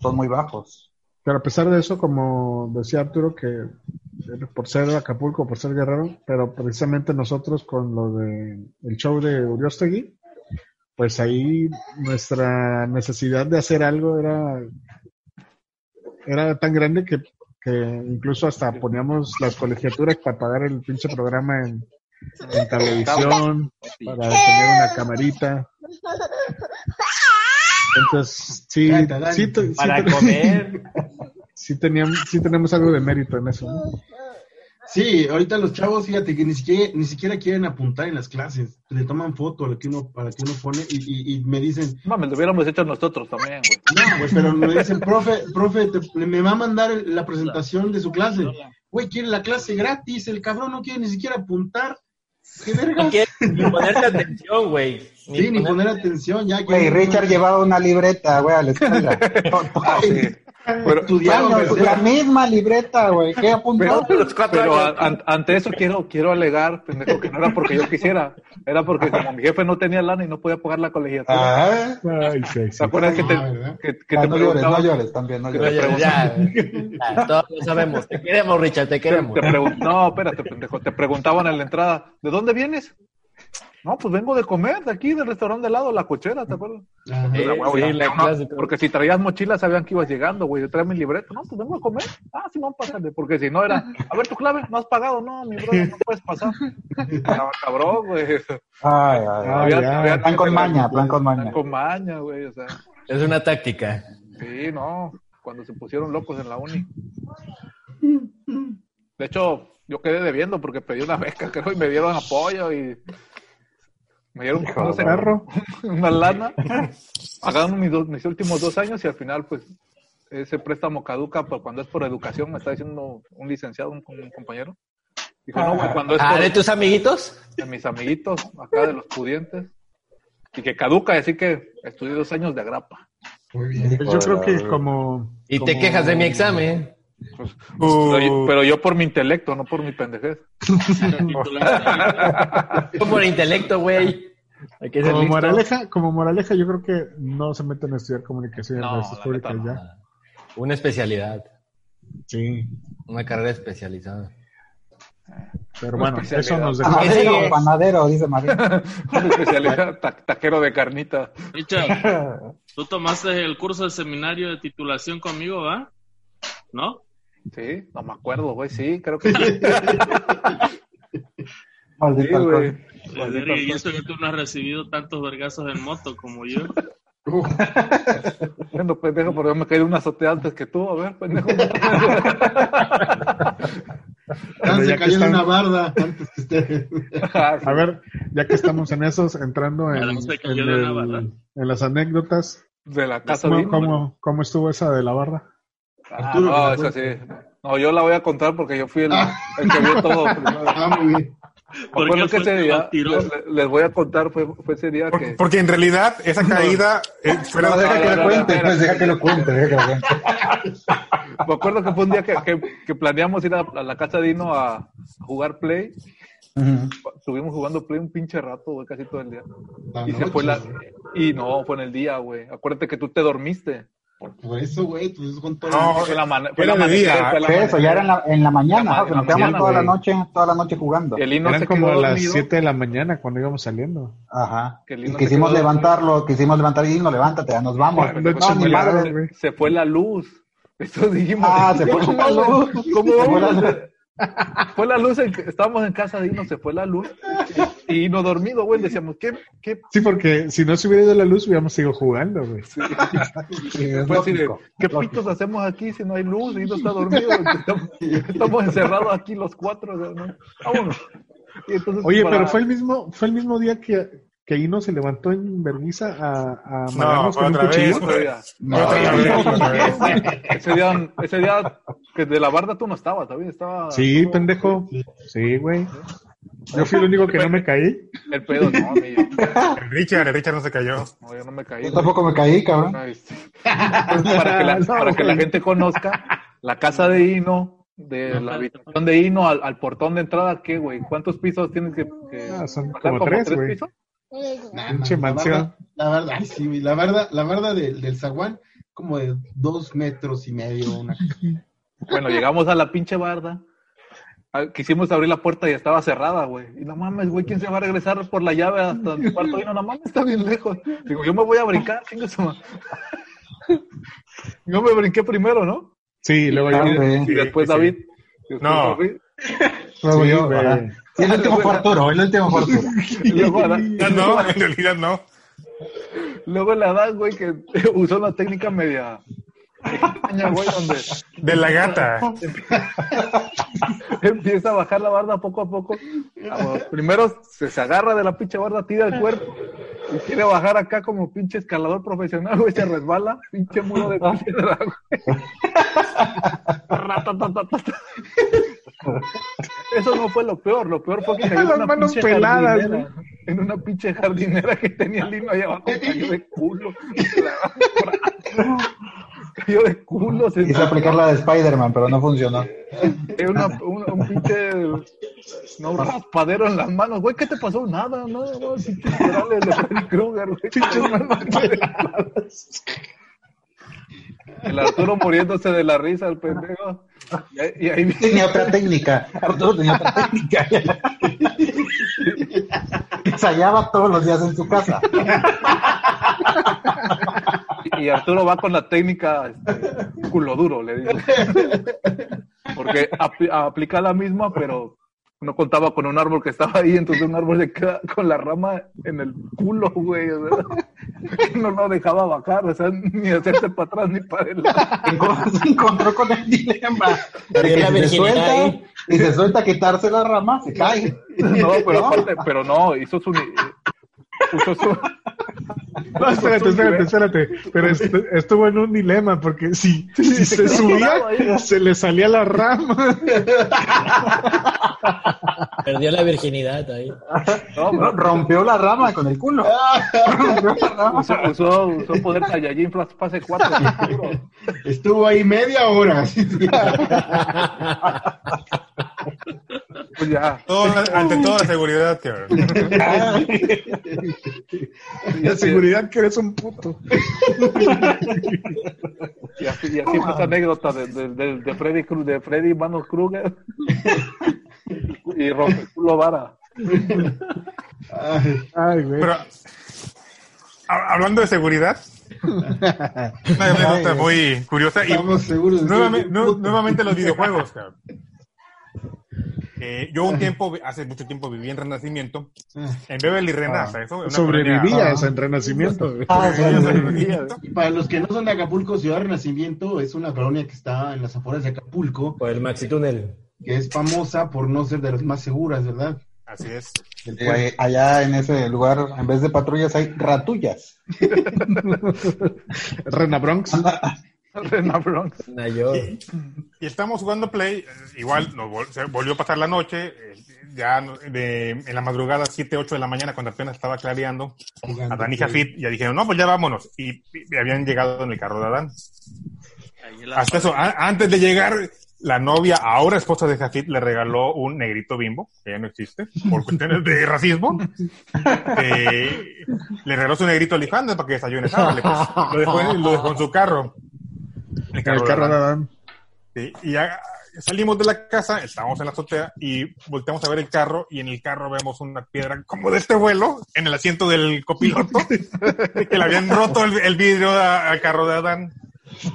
son muy bajos. Pero a pesar de eso, como decía Arturo, que por ser Acapulco, por ser guerrero, pero precisamente nosotros con lo de el show de Uriostegui, pues ahí nuestra necesidad de hacer algo era, era tan grande que, que incluso hasta poníamos las colegiaturas para pagar el pinche programa en, en televisión, para tener una camarita. Entonces, sí, Canta, sí, Para comer. [laughs] sí teníamos, sí tenemos algo de mérito en eso. ¿no? Sí, ahorita los chavos, fíjate que ni siquiera, ni siquiera quieren apuntar en las clases. Le toman foto a lo que uno, para que uno pone y, y- y me dicen, Mames, lo hubiéramos hecho nosotros también, güey. no, güey, pero me dicen, profe, profe, te- me va a mandar la presentación de su clase. Güey, quiere la clase gratis, el cabrón no quiere ni siquiera apuntar. ¿Qué verga? No ni ponerte atención, güey. [laughs] Sí, ni poner atención, ya. Güey, Richard llevaba una libreta, güey, a la escuela. [laughs] Sí. Pero, la misma libreta, güey. ¿Qué apuntó? pero- pero a- an- ante eso quiero, quiero alegar, pendejo, que no era porque yo quisiera, era porque como mi jefe no tenía lana y no podía pagar la colegiatura. Ah, Ay, sí, sí. ¿Te acuerdas que te, ¿verdad? que, que ah, te no llores, no llores también, no Que No, te llores. ya, ya, ya, todos lo sabemos. Te queremos, Richard, te queremos. te no, espérate, pendejo, te preguntaban en la entrada, ¿de dónde vienes? No, pues vengo de comer, de aquí, del restaurante de lado, la cochera, ¿te acuerdas? La sí, la no, clásica. porque si traías mochila sabían que ibas llegando, güey. Yo traía mi libreto. No, pues vengo a comer. Ah, sí, vamos a pasarle. Porque si no era, a ver tu clave, no has pagado. No, mi brother, no puedes pasar. Estaba cabrón, güey. Ay, ay, Ah, ay. Plan con maña, plan con Plan maña. con maña, güey. O sea, Es una táctica. sí, no. Cuando se pusieron locos en la uni. De hecho, yo quedé debiendo porque pedí una beca, creo, y me dieron apoyo y me dieron sé, Perro. una lana. Pagaron mis, dos- mis últimos dos años y al final, pues, ese préstamo caduca pues, cuando es por educación, me está diciendo un licenciado, un, un compañero. Dijo, no, güey, cuando es Ah, por ¿de tus amiguitos? de mis amiguitos, acá de los pudientes. Y que caduca, así que estudié dos años de agrapa. Muy bien. Pues yo creo que como... Y te quejas de mi examen. [laughs] Pues, Uh. pero, yo, por mi intelecto, no por mi pendejez. [laughs] Por intelecto, güey. Como listo. moraleja, como moraleja, yo creo que no se meten a estudiar comunicación en No, relaciones la públicas neta no. ya. Una especialidad. Sí. Una carrera especializada. Pero bueno, eso nos dejó. ¿Qué Panadero, dice María. [laughs] Una especialidad, ta- taquero de carnita. Richard, tú tomaste el curso de seminario de titulación conmigo, ¿va? ¿No? Sí, no me acuerdo, güey, sí, creo que sí. [laughs] Sí, Maldito güey. alcohol. Pues, verga, y eso que tú no has recibido tantos vergazos en moto como yo. Bueno, pendejo, pero yo me caí de una azotea antes que tú, a ver, pendejo. Ah, [laughs] ya se que cayó de están- una barda antes que usted. A ver, ya que estamos en esos, entrando en, en de el- en las anécdotas, De la casa de ¿cómo, Dino. cómo, cómo estuvo esa de la barra? Ah, Arturo, no, eso sí. No, yo la voy a contar porque yo fui el, el que vio todo primero. Ah, muy bien. Porque que fue ese día, les, les voy a contar, fue, fue ese día Por- que... porque en realidad esa caída eh, No, deja que lo cuente, espera. pues deja que lo cuente, deja que lo cuente. [laughs] Me acuerdo que fue un día que, que, que planeamos ir a, a la casa de Dino a, a jugar Play. Ujú. Estuvimos jugando Play un pinche rato, güey, casi todo el día. La Y se fue la... Y no, fue en el día, güey. Acuérdate que tú te dormiste. Por eso, güey, pues es con todo. No, Fue la mane- fue amanecer, día. eso, ya era en la, en la mañana, La nos quedamos mañana, toda la noche, toda la noche jugando. El Eran se como a las dormido. 7 de la mañana cuando íbamos saliendo. Ajá. Que Y quisimos se levantarlo, quisimos levantar y no, levántate, ya nos vamos. Bueno, No, madre. güey. Se fue la luz. Eso dijimos. Ah, se fue ¿Cómo [laughs] la luz. ¿Cómo Se fue vamos Fue la luz, en estábamos en casa de Ino, se fue la luz. Y no dormido, güey. Decíamos, ¿qué? qué? Sí, porque si no se hubiera ido la luz, hubiéramos seguido jugando, güey. Sí, ¿qué pitos hacemos aquí si no hay luz y no está dormido? Estamos, estamos encerrados aquí los cuatro. ¿no? Vámonos. Y entonces, Oye, para- pero fue el mismo, fue el mismo día que, que Ino se levantó en Berniza a, a No, con un vez. cuchillo. No, vez, vez. Ese día, ese día que de la barda tú no estabas, ¿sabes? Estaba. Sí, pendejo. Sí, güey. Yo fui el único que no me caí. El pedo, no, amigo. El Richard, el Richard no se cayó. No, yo no me caí. Yo tampoco me caí, cabrón. Sí. Entonces, para que la, [laughs] No, para que la güey. gente conozca, la casa de Hino, de la habitación de Hino al, al portón de entrada, ¿qué, güey? ¿Cuántos pisos tienes que, que Ah, son bajar? como tres, güey. pisos? Nah, Pinche nah, la mansión. barda- La verdad, ay, sí, güey, la verdad, la verdad del, del zaguán, como de dos metros y medio, una Bueno, llegamos a la pinche barda. Ah, Quisimos abrir la puerta y estaba cerrada, güey. Y no mames, güey, ¿quién se va a regresar por la llave hasta el cuarto? Y no, no mames, está bien lejos. Digo, yo me voy a brincar, Yo me brinqué primero, ¿no? Sí, luego yo. Ah, güey. Y después sí. David. No. Luego Sí, yo, güey. El último fue Arturo, el último fue Arturo. [laughs] Luego, Ah, No, [laughs] en realidad no. luego el Adán, güey, que [laughs] usó una técnica media extraña, güey, donde De la gata. empieza a bajar la barda poco a poco. Primero se, se agarra de la pinche barda, tira el cuerpo y quiere bajar acá como pinche escalador profesional, güey, se resbala, pinche muro de piedra, güey. Eso no fue lo peor. Lo peor fue que cayó [laughs] Las una manos pinche peladas, jardinera. En una pinche jardinera que tenía el lino allá abajo. Cayó de culo. [laughs] cayó de culo. Se Quise aplicar la de Spider-Man, pero no funcionó. Era una, un, un pinche no, un raspadero en las manos, güey, ¿qué te pasó? Nada, no, no, pinches morales de Freddy Krueger, güey. Pinches manos peladas. El Arturo muriéndose de la risa, el pendejo. Y y ahí Tenía otra técnica. Arturo tenía otra [laughs] técnica. Ensayaba todos los días en su casa. y Arturo va con la técnica este, culo duro, le digo. Porque apl- aplica la misma, pero no contaba con un árbol que estaba ahí, entonces un árbol se queda con la rama en el culo, güey. o sea, [laughs] no lo dejaba bajar, o sea, ni hacerse para atrás ni para adelante. [laughs] Se encontró con el dilema. La se suelta, y se suelta a quitarse la rama, se cae. [laughs] No, pero aparte, pero no, hizo su... Usó su [laughs] No, espérate, espérate, espérate. Pero est- estuvo en un dilema porque si, si se subía, [laughs] se le salía la rama. Perdió la virginidad ahí. No, Rompió la rama con el culo. Rompió la rama. usó, usó, usó poder Saiyajin Flash fase 4. Estuvo ahí media hora. [laughs] Pues ya. Todo- ante toda la seguridad La seguridad que eres un puto. Y así, y así fue esa anécdota de, de, de, de Freddy Cruz, de Freddy Manos Kruger y Rompeculo Vara. Ay, güey. Pero, ha- hablando de seguridad, una anécdota muy curiosa y seguros nuevamente los videojuegos. cabrón. Eh, yo un tiempo, hace mucho tiempo viví en Renacimiento, en Beverly eso, una Sobrevivías en Renacimiento. [laughs] Ah, [laughs] para los que no son de Acapulco, Ciudad Renacimiento es una colonia que está en las afueras de Acapulco, Por el maxi túnel. que es famosa por no ser de las más seguras, ¿verdad? Así es. Eh, allá en ese lugar, en vez de patrullas, hay ratullas. [laughs] Rena [laughs] Rena Bronx. Y estamos jugando Play, eh, igual nos vol- se volvió a pasar la noche, eh, ya de- en la madrugada, 7, 8 de la mañana, cuando apenas estaba clareando, Jugando Adán y. Jafit ya dijeron, no, pues ya vámonos. Y, y habían llegado en el carro de Adán. En Hasta eso, a- antes de llegar, la novia, ahora esposa de Jafit, le regaló un negrito bimbo, que ya no existe, por cuestiones de racismo. [laughs] Eh, le regaló su negrito Alejandro para que desayune. Pues. Lo dejó, en- lo dejó en su carro. El carro de Adán. Sí, y ya salimos de la casa, estábamos en la azotea y volteamos a ver el carro y en el carro vemos una piedra como de este vuelo en el asiento del copiloto, que le habían roto el, el vidrio a- al carro de Adán.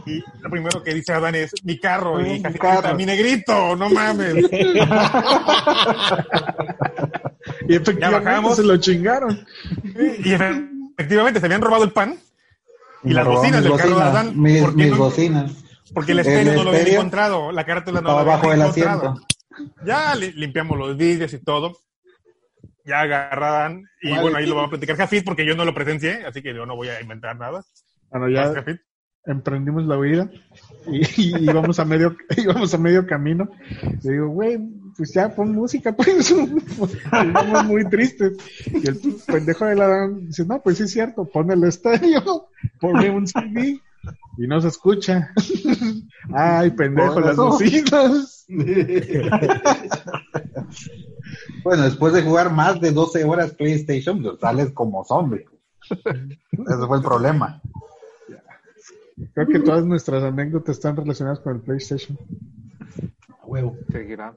Y lo primero que dice Adán es, mi carro, y Mi carro. mi negrito, no mames. [laughs] Y efectivamente bajamos. se lo chingaron. Y efectivamente se habían robado el pan y las bocinas del carro de Adán. Mis, ¿Por qué mis no? bocinas. Porque el estéreo no lo estéreo encontrado, la carátula no lo bajo el encontrado. asiento. Ya li- limpiamos los vídeos y todo. Ya agarraban. Y ¿Cuál bueno, ahí lo va a platicar Jafit porque yo no lo presencié, así que yo no voy a inventar nada. Bueno, ya Jafit. emprendimos la huida y, y íbamos a medio [laughs] íbamos a medio camino. Le digo, güey, pues ya pon música, [laughs] pues. Estamos muy tristes. Y el pendejo de la dice, no, pues sí es cierto, pon el estéreo, [laughs] ponme un CD y no se escucha. [laughs] Ay, pendejo, las bocinas. Bueno, después de jugar más de 12 horas PlayStation, pues, sales como zombie. Ese fue el problema. Creo que todas nuestras anécdotas están relacionadas con el PlayStation. Huevo. Seguirá.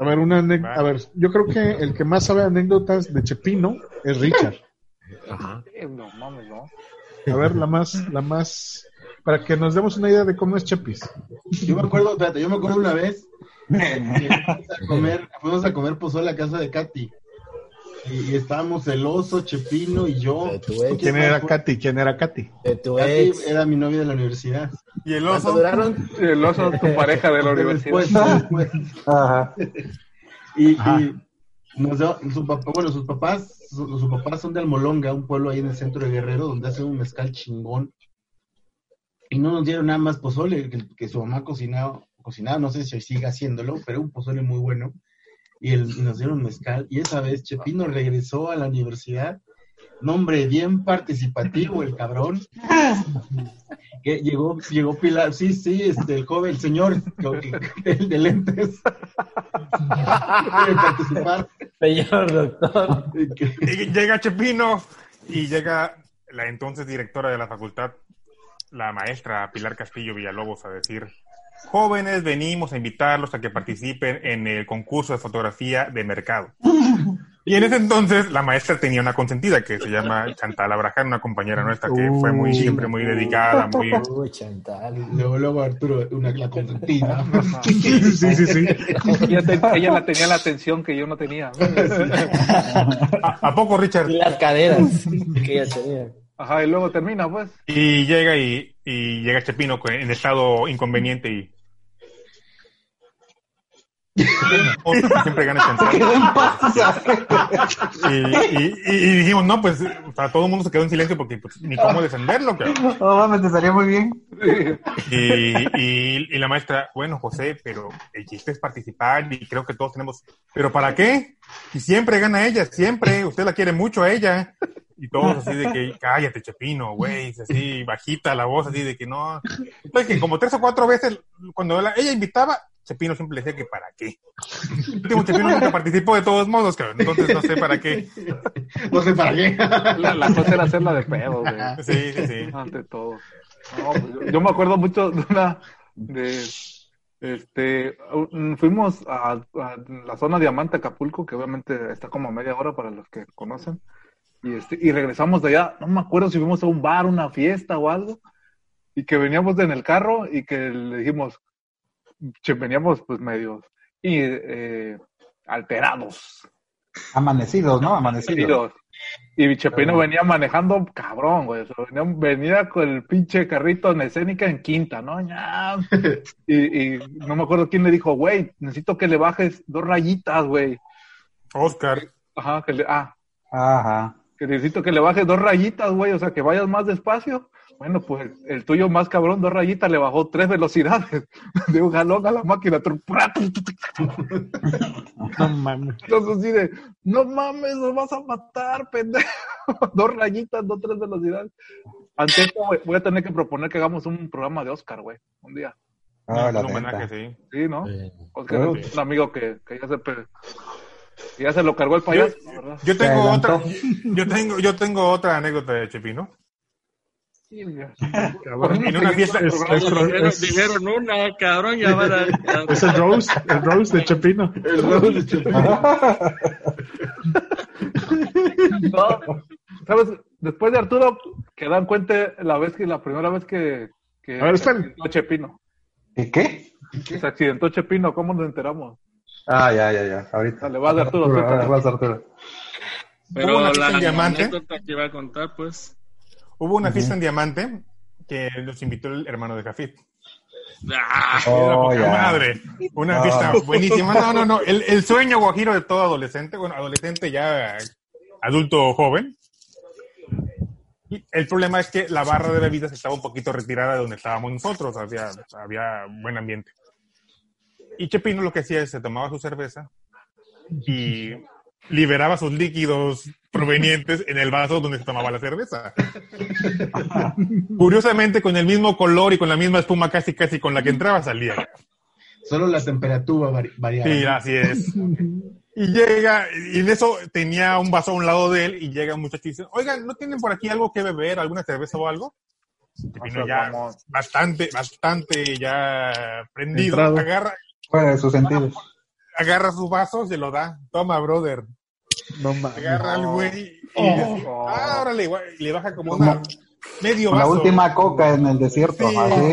A ver, una a ver, yo creo que el que más sabe anécdotas de Chepino es Richard. Ajá. Eh, no mames, no. A ver, la más, la más, para que nos demos una idea de cómo es Chepis. Yo me acuerdo, espérate, yo me acuerdo una vez que [laughs] fuimos a comer, fuimos a comer pozole a la casa de Katy. Y, y estábamos el oso, Chepino y yo. De tu ex. ¿Quién era Katy? ¿Quién era Katy? De tu Katy ex. era mi novia de la universidad. Y el ¿Cuánto oso. duraron? El oso es tu pareja de la universidad. Después, después. Ajá. Y, Ajá. y nos da- su papá, bueno, sus papás, su- sus papás son de Almolonga, un pueblo ahí en el centro de Guerrero, donde hacen un mezcal chingón. Y no nos dieron nada más pozole, que, que su mamá cocinaba, cocinaba, no sé si sigue haciéndolo, pero un pozole muy bueno. Y, el, y nos dieron mezcal. Y esa vez Chepino regresó a la universidad. Nombre bien participativo el cabrón. [laughs] Que llegó, llegó Pilar, sí, sí, este, el joven, el señor, el de lentes. Quiere participar. Señor doctor. [laughs] Y llega Chepino y llega la entonces directora de la facultad, la maestra Pilar Castillo Villalobos, a decir, jóvenes, venimos a invitarlos a que participen en el concurso de fotografía de mercado. Y en ese entonces la maestra tenía una consentida que se llama Chantal Abraham, una compañera nuestra que fue muy siempre muy dedicada, muy Uy, Chantal. Luego, luego Arturo, una la consentida. Sí, sí, sí. Ella, te- ella la tenía la atención que yo no tenía. ¿A, a poco, Richard? Y las caderas que ella tenía. Ajá, y luego termina, pues. Y llega y, y llega Chepino con- en estado inconveniente y [laughs] siempre gana Chantal. [laughs] Y, y- y- y dijimos, no, pues, o sea, todo el mundo se quedó en silencio porque pues, ni cómo defenderlo, cabrón. No mames, te salió muy bien. Y, y- y la maestra, bueno, José, pero el chiste es participar y creo que todos tenemos, ¿pero para qué? Y siempre gana ella, siempre, usted la quiere mucho a ella. Y todos así de que, cállate, Chepino, güey, así bajita la voz, así de que no. Entonces que como tres o cuatro veces, cuando la- ella invitaba, Chepino siempre le decía que para qué. Último Chepino nunca participó de todos modos, cabrón, entonces no sé para qué. No sé para qué. La, la cosa era hacerla de pedo, güey. Sí, sí, sí. Ante todo. No, pues, yo, yo me acuerdo mucho de una. de este fuimos a, a la zona Diamante Acapulco, que obviamente está como a media hora para los que conocen. Y este, y regresamos de allá, no me acuerdo si fuimos a un bar, una fiesta o algo, y que veníamos en el carro y que le dijimos, che, veníamos pues medios y eh, alterados. Amanecidos, ¿no? Amanecidos. Y Chepino venía manejando cabrón, güey. O sea, venía, venía con el pinche carrito en escénica en quinta, ¿no? [laughs] Y no me acuerdo quién le dijo, güey, necesito que le bajes dos rayitas, güey. Oscar. Ajá, que le, ah, Ajá. Que necesito que le bajes dos rayitas, güey. O sea, que vayas más despacio. Bueno, pues el tuyo más cabrón, dos rayitas, le bajó tres velocidades [laughs] de un jalón a la máquina. No mames. Entonces así de, no mames, nos vas a matar, pendejo. [laughs] Dos rayitas, no tres velocidades. Ante esto, güey, voy a tener que proponer que hagamos un programa de Oscar, güey, un día. Ah, la Un homenaje, sí. Sí, ¿no? Sí. Oscar es un amigo que, que ya se ya se lo cargó el payaso, ¿verdad? Yo tengo otra, yo tengo, yo tengo otra anécdota de Chepino. Sí, ya. Cabrón. En una fiesta, Es, es- Dijeron, es- dijeron una, cabrón, ya van a... es el Rose, el Rose de Chepino. El rol de Chepino. No, ¿Sabes? Después de Arturo, que dan cuenta la vez que la primera vez que, que A ver, se accidentó Chepino. ¿Y qué? Se accidentó Chepino, ¿cómo nos enteramos? Ah, ya, ya, ya. Ahorita. Dale, vas, Arturo, Arturo, suéltalo. ahora vas, Arturo. Pero Hubo una la fiesta en Diamante. anécdota que iba a contar, pues... Hubo una fiesta en Diamante que nos invitó el hermano de Jafit. ¡Ah! Oh, ya. madre. Una No. fiesta [laughs] buenísima. No, no, no. El, el sueño guajiro de todo adolescente, bueno, adolescente ya adulto o joven. Y el problema es que la barra de bebidas estaba un poquito retirada de donde estábamos nosotros. Había, había buen ambiente. Y Chepino lo que hacía es se tomaba su cerveza y liberaba sus líquidos provenientes en el vaso donde se tomaba la cerveza. Curiosamente, con el mismo color y con la misma espuma casi casi con la que entraba salía. Solo la temperatura vari- variaba. Sí, así es. Y llega, y en eso tenía un vaso a un lado de él y llega un muchacho y dice, oigan, ¿no tienen por aquí algo que beber, alguna cerveza o algo? Y vino ya bastante, bastante ya prendido, Entrado. agarra, Fuera de sus sentidos. agarra su vaso, se lo da, toma, brother. No mames. Agarra al güey y Oh. ah, órale, güey, y le baja como una, medio La vaso. última coca en el desierto. Sí. así.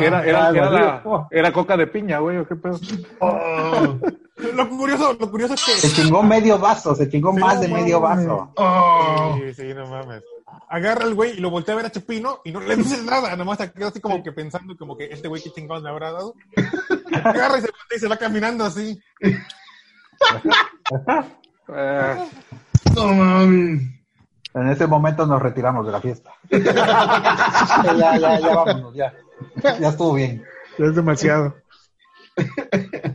Era, era, era, la- era coca de piña, güey, ¿o qué pedo? Lo curioso, lo curioso es que Se chingó medio vaso, se chingó Sí, más de medio vaso. Sí, sí, no mames. Agarra al güey y lo voltea a ver a Chepino y no le dice nada, nomás se queda así como que pensando como que este güey qué chingados le habrá dado. Agarra y se, y se va caminando así. No mames. En ese momento nos retiramos de la fiesta. [laughs] ya, ya, ya vámonos, ya. Ya estuvo bien. Ya es demasiado.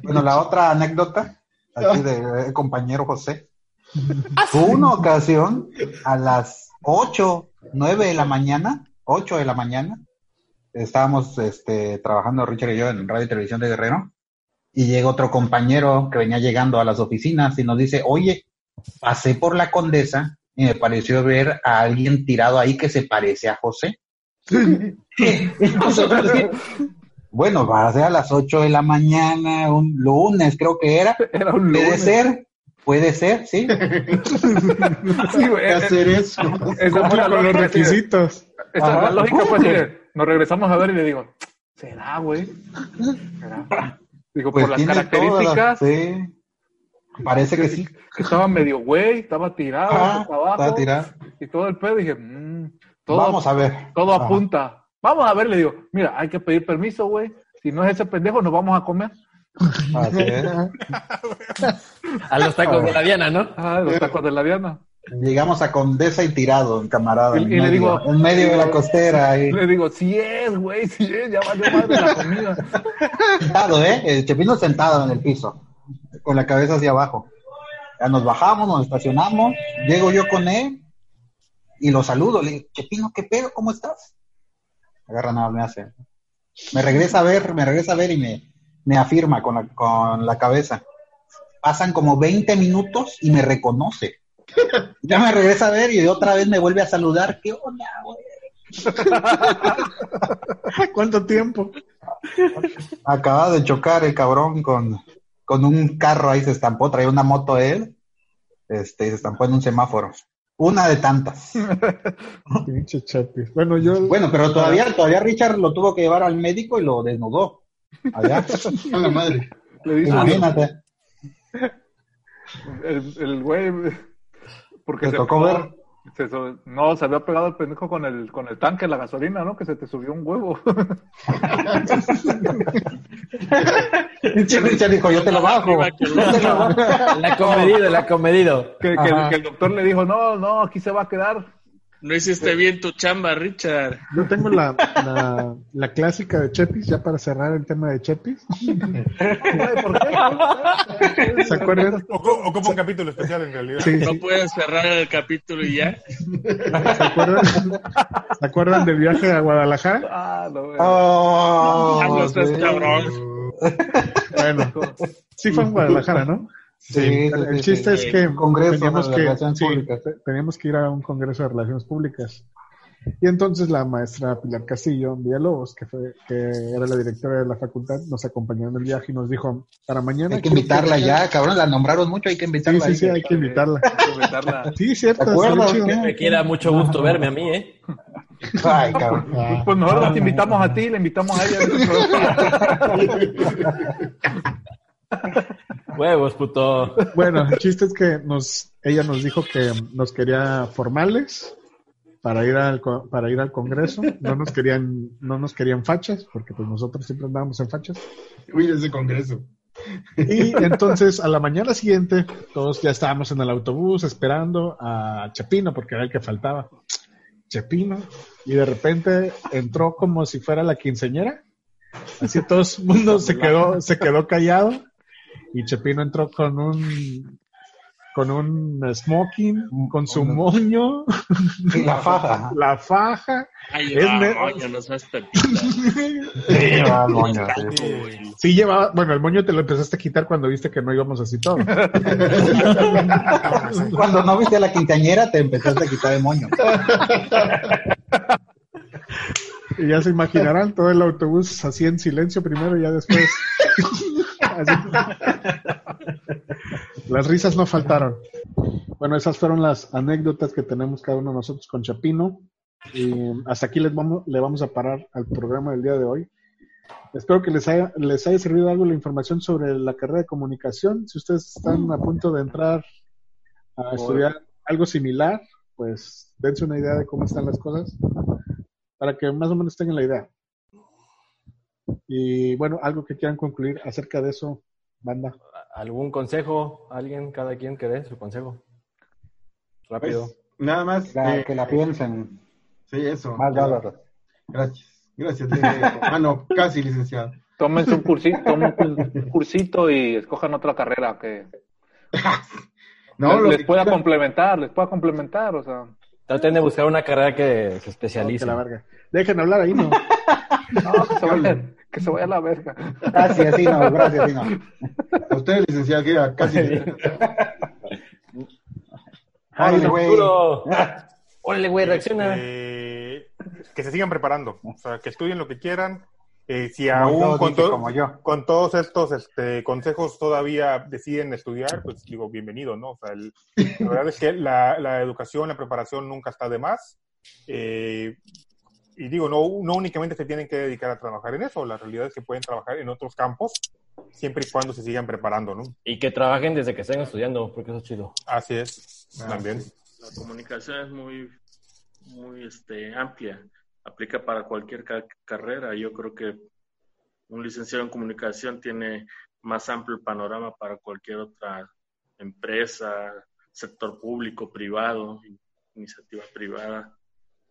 Bueno, la otra anécdota, aquí de eh, compañero José. Hubo una ocasión a las 8, 9 de la mañana, 8 de la mañana, estábamos este, trabajando Richard y yo en Radio y Televisión de Guerrero, y llega otro compañero que venía llegando a las oficinas y nos dice, oye, pasé por la condesa y me pareció ver a alguien tirado ahí que se parece a José. [laughs] Y nosotros, bueno, va a ser a las 8 de la mañana, un lunes creo que era. Era un lunes. ser, puede ser, sí. [laughs] Sí, güey, hacer eso. Esa fue con los de- requisitos. Esa Ajá. la lógica de, [laughs] nos regresamos a ver y le digo, ¿será, güey? ¿Será? Digo, Pues por las características, todas, sí. Parece que sí. que estaba medio güey, estaba tirado, Ah, abajo, estaba tirado. y todo el pedo, dije, mm, todo, Vamos a ver. todo Ajá. apunta. Vamos a ver, le digo, mira, hay que pedir permiso, güey. Si no es ese pendejo, nos vamos a comer. Así es. [laughs] A los tacos de la Diana, ¿no? Ah, los tacos de la Diana. Llegamos a Condesa y tirado, camarada. Y- en y le medio, digo- en medio de la costera. Ahí. Le digo, sí es, güey, sí es, ya valió más de la comida. [laughs] Sentado, ¿eh? El Chepino sentado en el piso, con la cabeza hacia abajo. Ya nos bajamos, nos estacionamos, llego yo con él y lo saludo. Le digo, Chepino, ¿qué pedo? ¿Cómo estás? Agarra nada, me hace. Me regresa a ver, me regresa a ver y me, me afirma con la, con la cabeza. Pasan como 20 minutos y me reconoce. Ya me regresa a ver y otra vez me vuelve a saludar. ¿Qué onda, güey? [laughs] ¿Cuánto tiempo? Acaba de chocar el cabrón con, con un carro ahí se estampó, traía una moto él, este, y se estampó en un semáforo. Una de tantas. [laughs] Bueno, yo. Bueno, pero todavía, todavía Richard lo tuvo que llevar al médico y lo desnudó. Allá. [laughs] A la madre. Le dice, Imagínate. El, el güey, porque ¿Te se tocó pegó- ver? se no, se había pegado el pendejo con el, con el tanque, la gasolina, ¿no? Que se te subió un huevo. [laughs] Richard dijo, yo te lo bajo. El acomedido, [laughs] el acomedido. que, que, que el doctor le dijo, no, no, aquí se va a quedar. No hiciste bien tu chamba, Richard. Yo tengo la, la, la clásica de Chepis, ya para cerrar el tema de Chepis. ¿Por qué? ¿Se acuerdan? Ocu- Ocupa un capítulo especial en realidad. Sí, No sí. puedes cerrar el capítulo y ya. ¿Se acuerdan? ¿Se acuerdan del viaje a Guadalajara? Ah, no, güey. Oh, Ah, no sí. cabrón. Bueno, sí fue en Guadalajara, ¿no? Sí, sí, El sí, chiste sí. es que Congreso teníamos que, Relaciones sí, Públicas. te- teníamos que ir a un congreso de relaciones públicas. Y entonces la maestra Pilar Castillo Villalobos, que fue que era la directora de la facultad, nos acompañó en el viaje y nos dijo, para mañana... Hay que invitarla vengan". ya, cabrón, la nombraron mucho, hay que Sí, invitarla. sí, ahí. sí, hay que invitarla. Hay que invitarla. [laughs] Sí, cierto. ¿Te acuerdas, estaría chido. no? Me quiera mucho gusto verme a mí, ¿eh? Ay, cabrón. [laughs] Pues nosotros te invitamos a ti, le invitamos a ella. [laughs] Huevos, puto. Bueno, el chiste es que nos, ella nos dijo que nos quería formales para ir al co- para ir al Congreso, no nos querían no nos querían fachas porque pues nosotros siempre andábamos en fachas. Uy, ese congreso. y entonces a la mañana siguiente todos ya estábamos en el autobús esperando a Chepino porque era el que faltaba. Chepino y de repente entró como si fuera la quinceñera así todo el mundo se quedó se quedó callado y Chepino entró con un con un smoking, con su moño, Y la faja. la faja. Ay, Es va, moño, no seas. Sí, va, moño, sí. Llevaba, bueno, el moño te lo empezaste a quitar cuando viste que no íbamos así todo. [laughs] Cuando no viste a la quinceañera, te empezaste a quitar el moño. Y ya se imaginarán todo el autobús así en silencio primero y ya después. [laughs] Las risas no faltaron. Bueno, esas fueron las anécdotas que tenemos cada uno de nosotros con Chapino. Y hasta aquí les vamos, le vamos a parar al programa del día de hoy. Espero que les haya, les haya servido algo la información sobre la carrera de comunicación. Si ustedes están a punto de entrar a estudiar algo similar, pues dense una idea de cómo están las cosas para que más o menos tengan la idea. Y bueno, algo que quieran concluir acerca de eso, banda. ¿Algún consejo? ¿Alguien, cada quien que dé su consejo? Rápido. Pues, nada más. La- eh, que la piensen. Sí, eso. Más Ya. bárbaro. Gracias. Gracias. ah, no, casi licenciado. Tómense un cursito, tomen un cursito y escojan otra carrera que [laughs] No, les, lo les que pueda complementar, les pueda complementar, o sea. Traten de buscar una carrera que se especialice. Que la verga. Dejen hablar ahí, ¿no? [laughs] No, se que se vaya a la verga. Gracias, sí, no, gracias, sí, no. A ustedes, licenciado, que casi. Ay, Órale, güey. [laughs] Órale, güey, reacciona. Eh, que se sigan preparando, o sea, que estudien lo que quieran. Eh, si Como aún yo, con, to- como yo. con todos estos este, consejos todavía deciden estudiar, pues digo, bienvenido, ¿no? O sea, el- la verdad es que la, la educación, la preparación nunca está de más. Eh, y digo, no, no únicamente se tienen que dedicar a trabajar en eso, la realidad es que pueden trabajar en otros campos, siempre y cuando se sigan preparando, ¿no? Y que trabajen desde que estén estudiando, porque eso es chido. Así es, Ah, también. La comunicación es muy, muy este, amplia, aplica para cualquier ca- carrera. Yo creo que un licenciado en comunicación tiene más amplio el panorama para cualquier otra empresa, sector público, privado, iniciativa privada.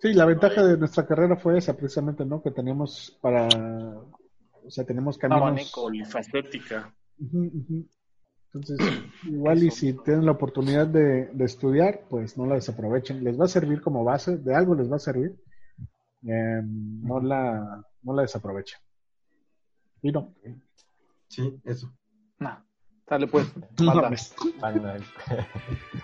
Sí, la ventaja de nuestra carrera fue esa, precisamente, ¿no? Que teníamos para. O sea, tenemos caminos. Abanico. Polifacética. Entonces, [clears throat] igual y si tienen la oportunidad de, de estudiar, pues no la desaprovechen. Les va a servir como base, de algo les va a servir. Eh, no la no la desaprovechen. Y no. Sí, eso. Nah, sale pues. [laughs] Manda. [laughs]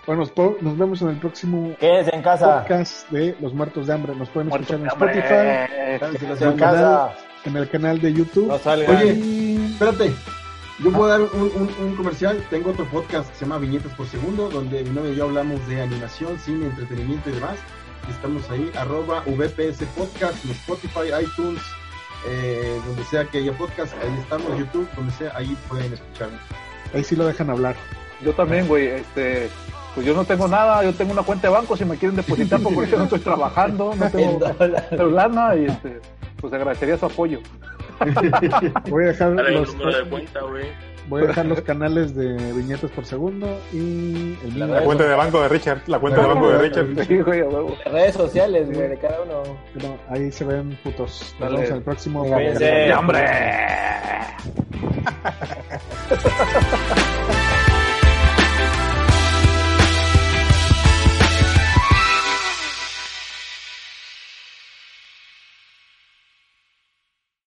Bueno, nos, vemos en el próximo Quédense en casa. podcast de Los Muertos de Hambre. Nos pueden Muertos escuchar en. Spotify, en en el, casa. canal, en el canal de YouTube. No. Oye, espérate. Yo puedo dar un, un- un comercial. Tengo otro podcast que se llama Viñetas por Segundo, donde mi novio y yo hablamos de animación, cine, entretenimiento y demás. Y estamos ahí, arroba VPS Podcast, en Spotify, iTunes, eh, donde sea que haya podcast, ahí estamos, YouTube, donde sea, ahí pueden escucharnos. Ahí sí lo dejan hablar. Yo también, güey, este, pues yo no tengo nada, yo tengo una cuenta de banco si me quieren depositar porque yo no estoy trabajando, no [laughs] tengo lana y este, pues agradecería su apoyo. [laughs] Voy a dejar Dale el los, número de cuenta, güey. Voy a dejar los [laughs] canales de viñetas por segundo y el mío. La cuenta de banco de Richard, la cuenta de banco de Richard. Sí, güey, a huevo. [laughs] Redes sociales, güey, de cada uno. Bueno, ahí se ven putos. Nos Dale. vemos en el próximo. ¡Hombre! [laughs]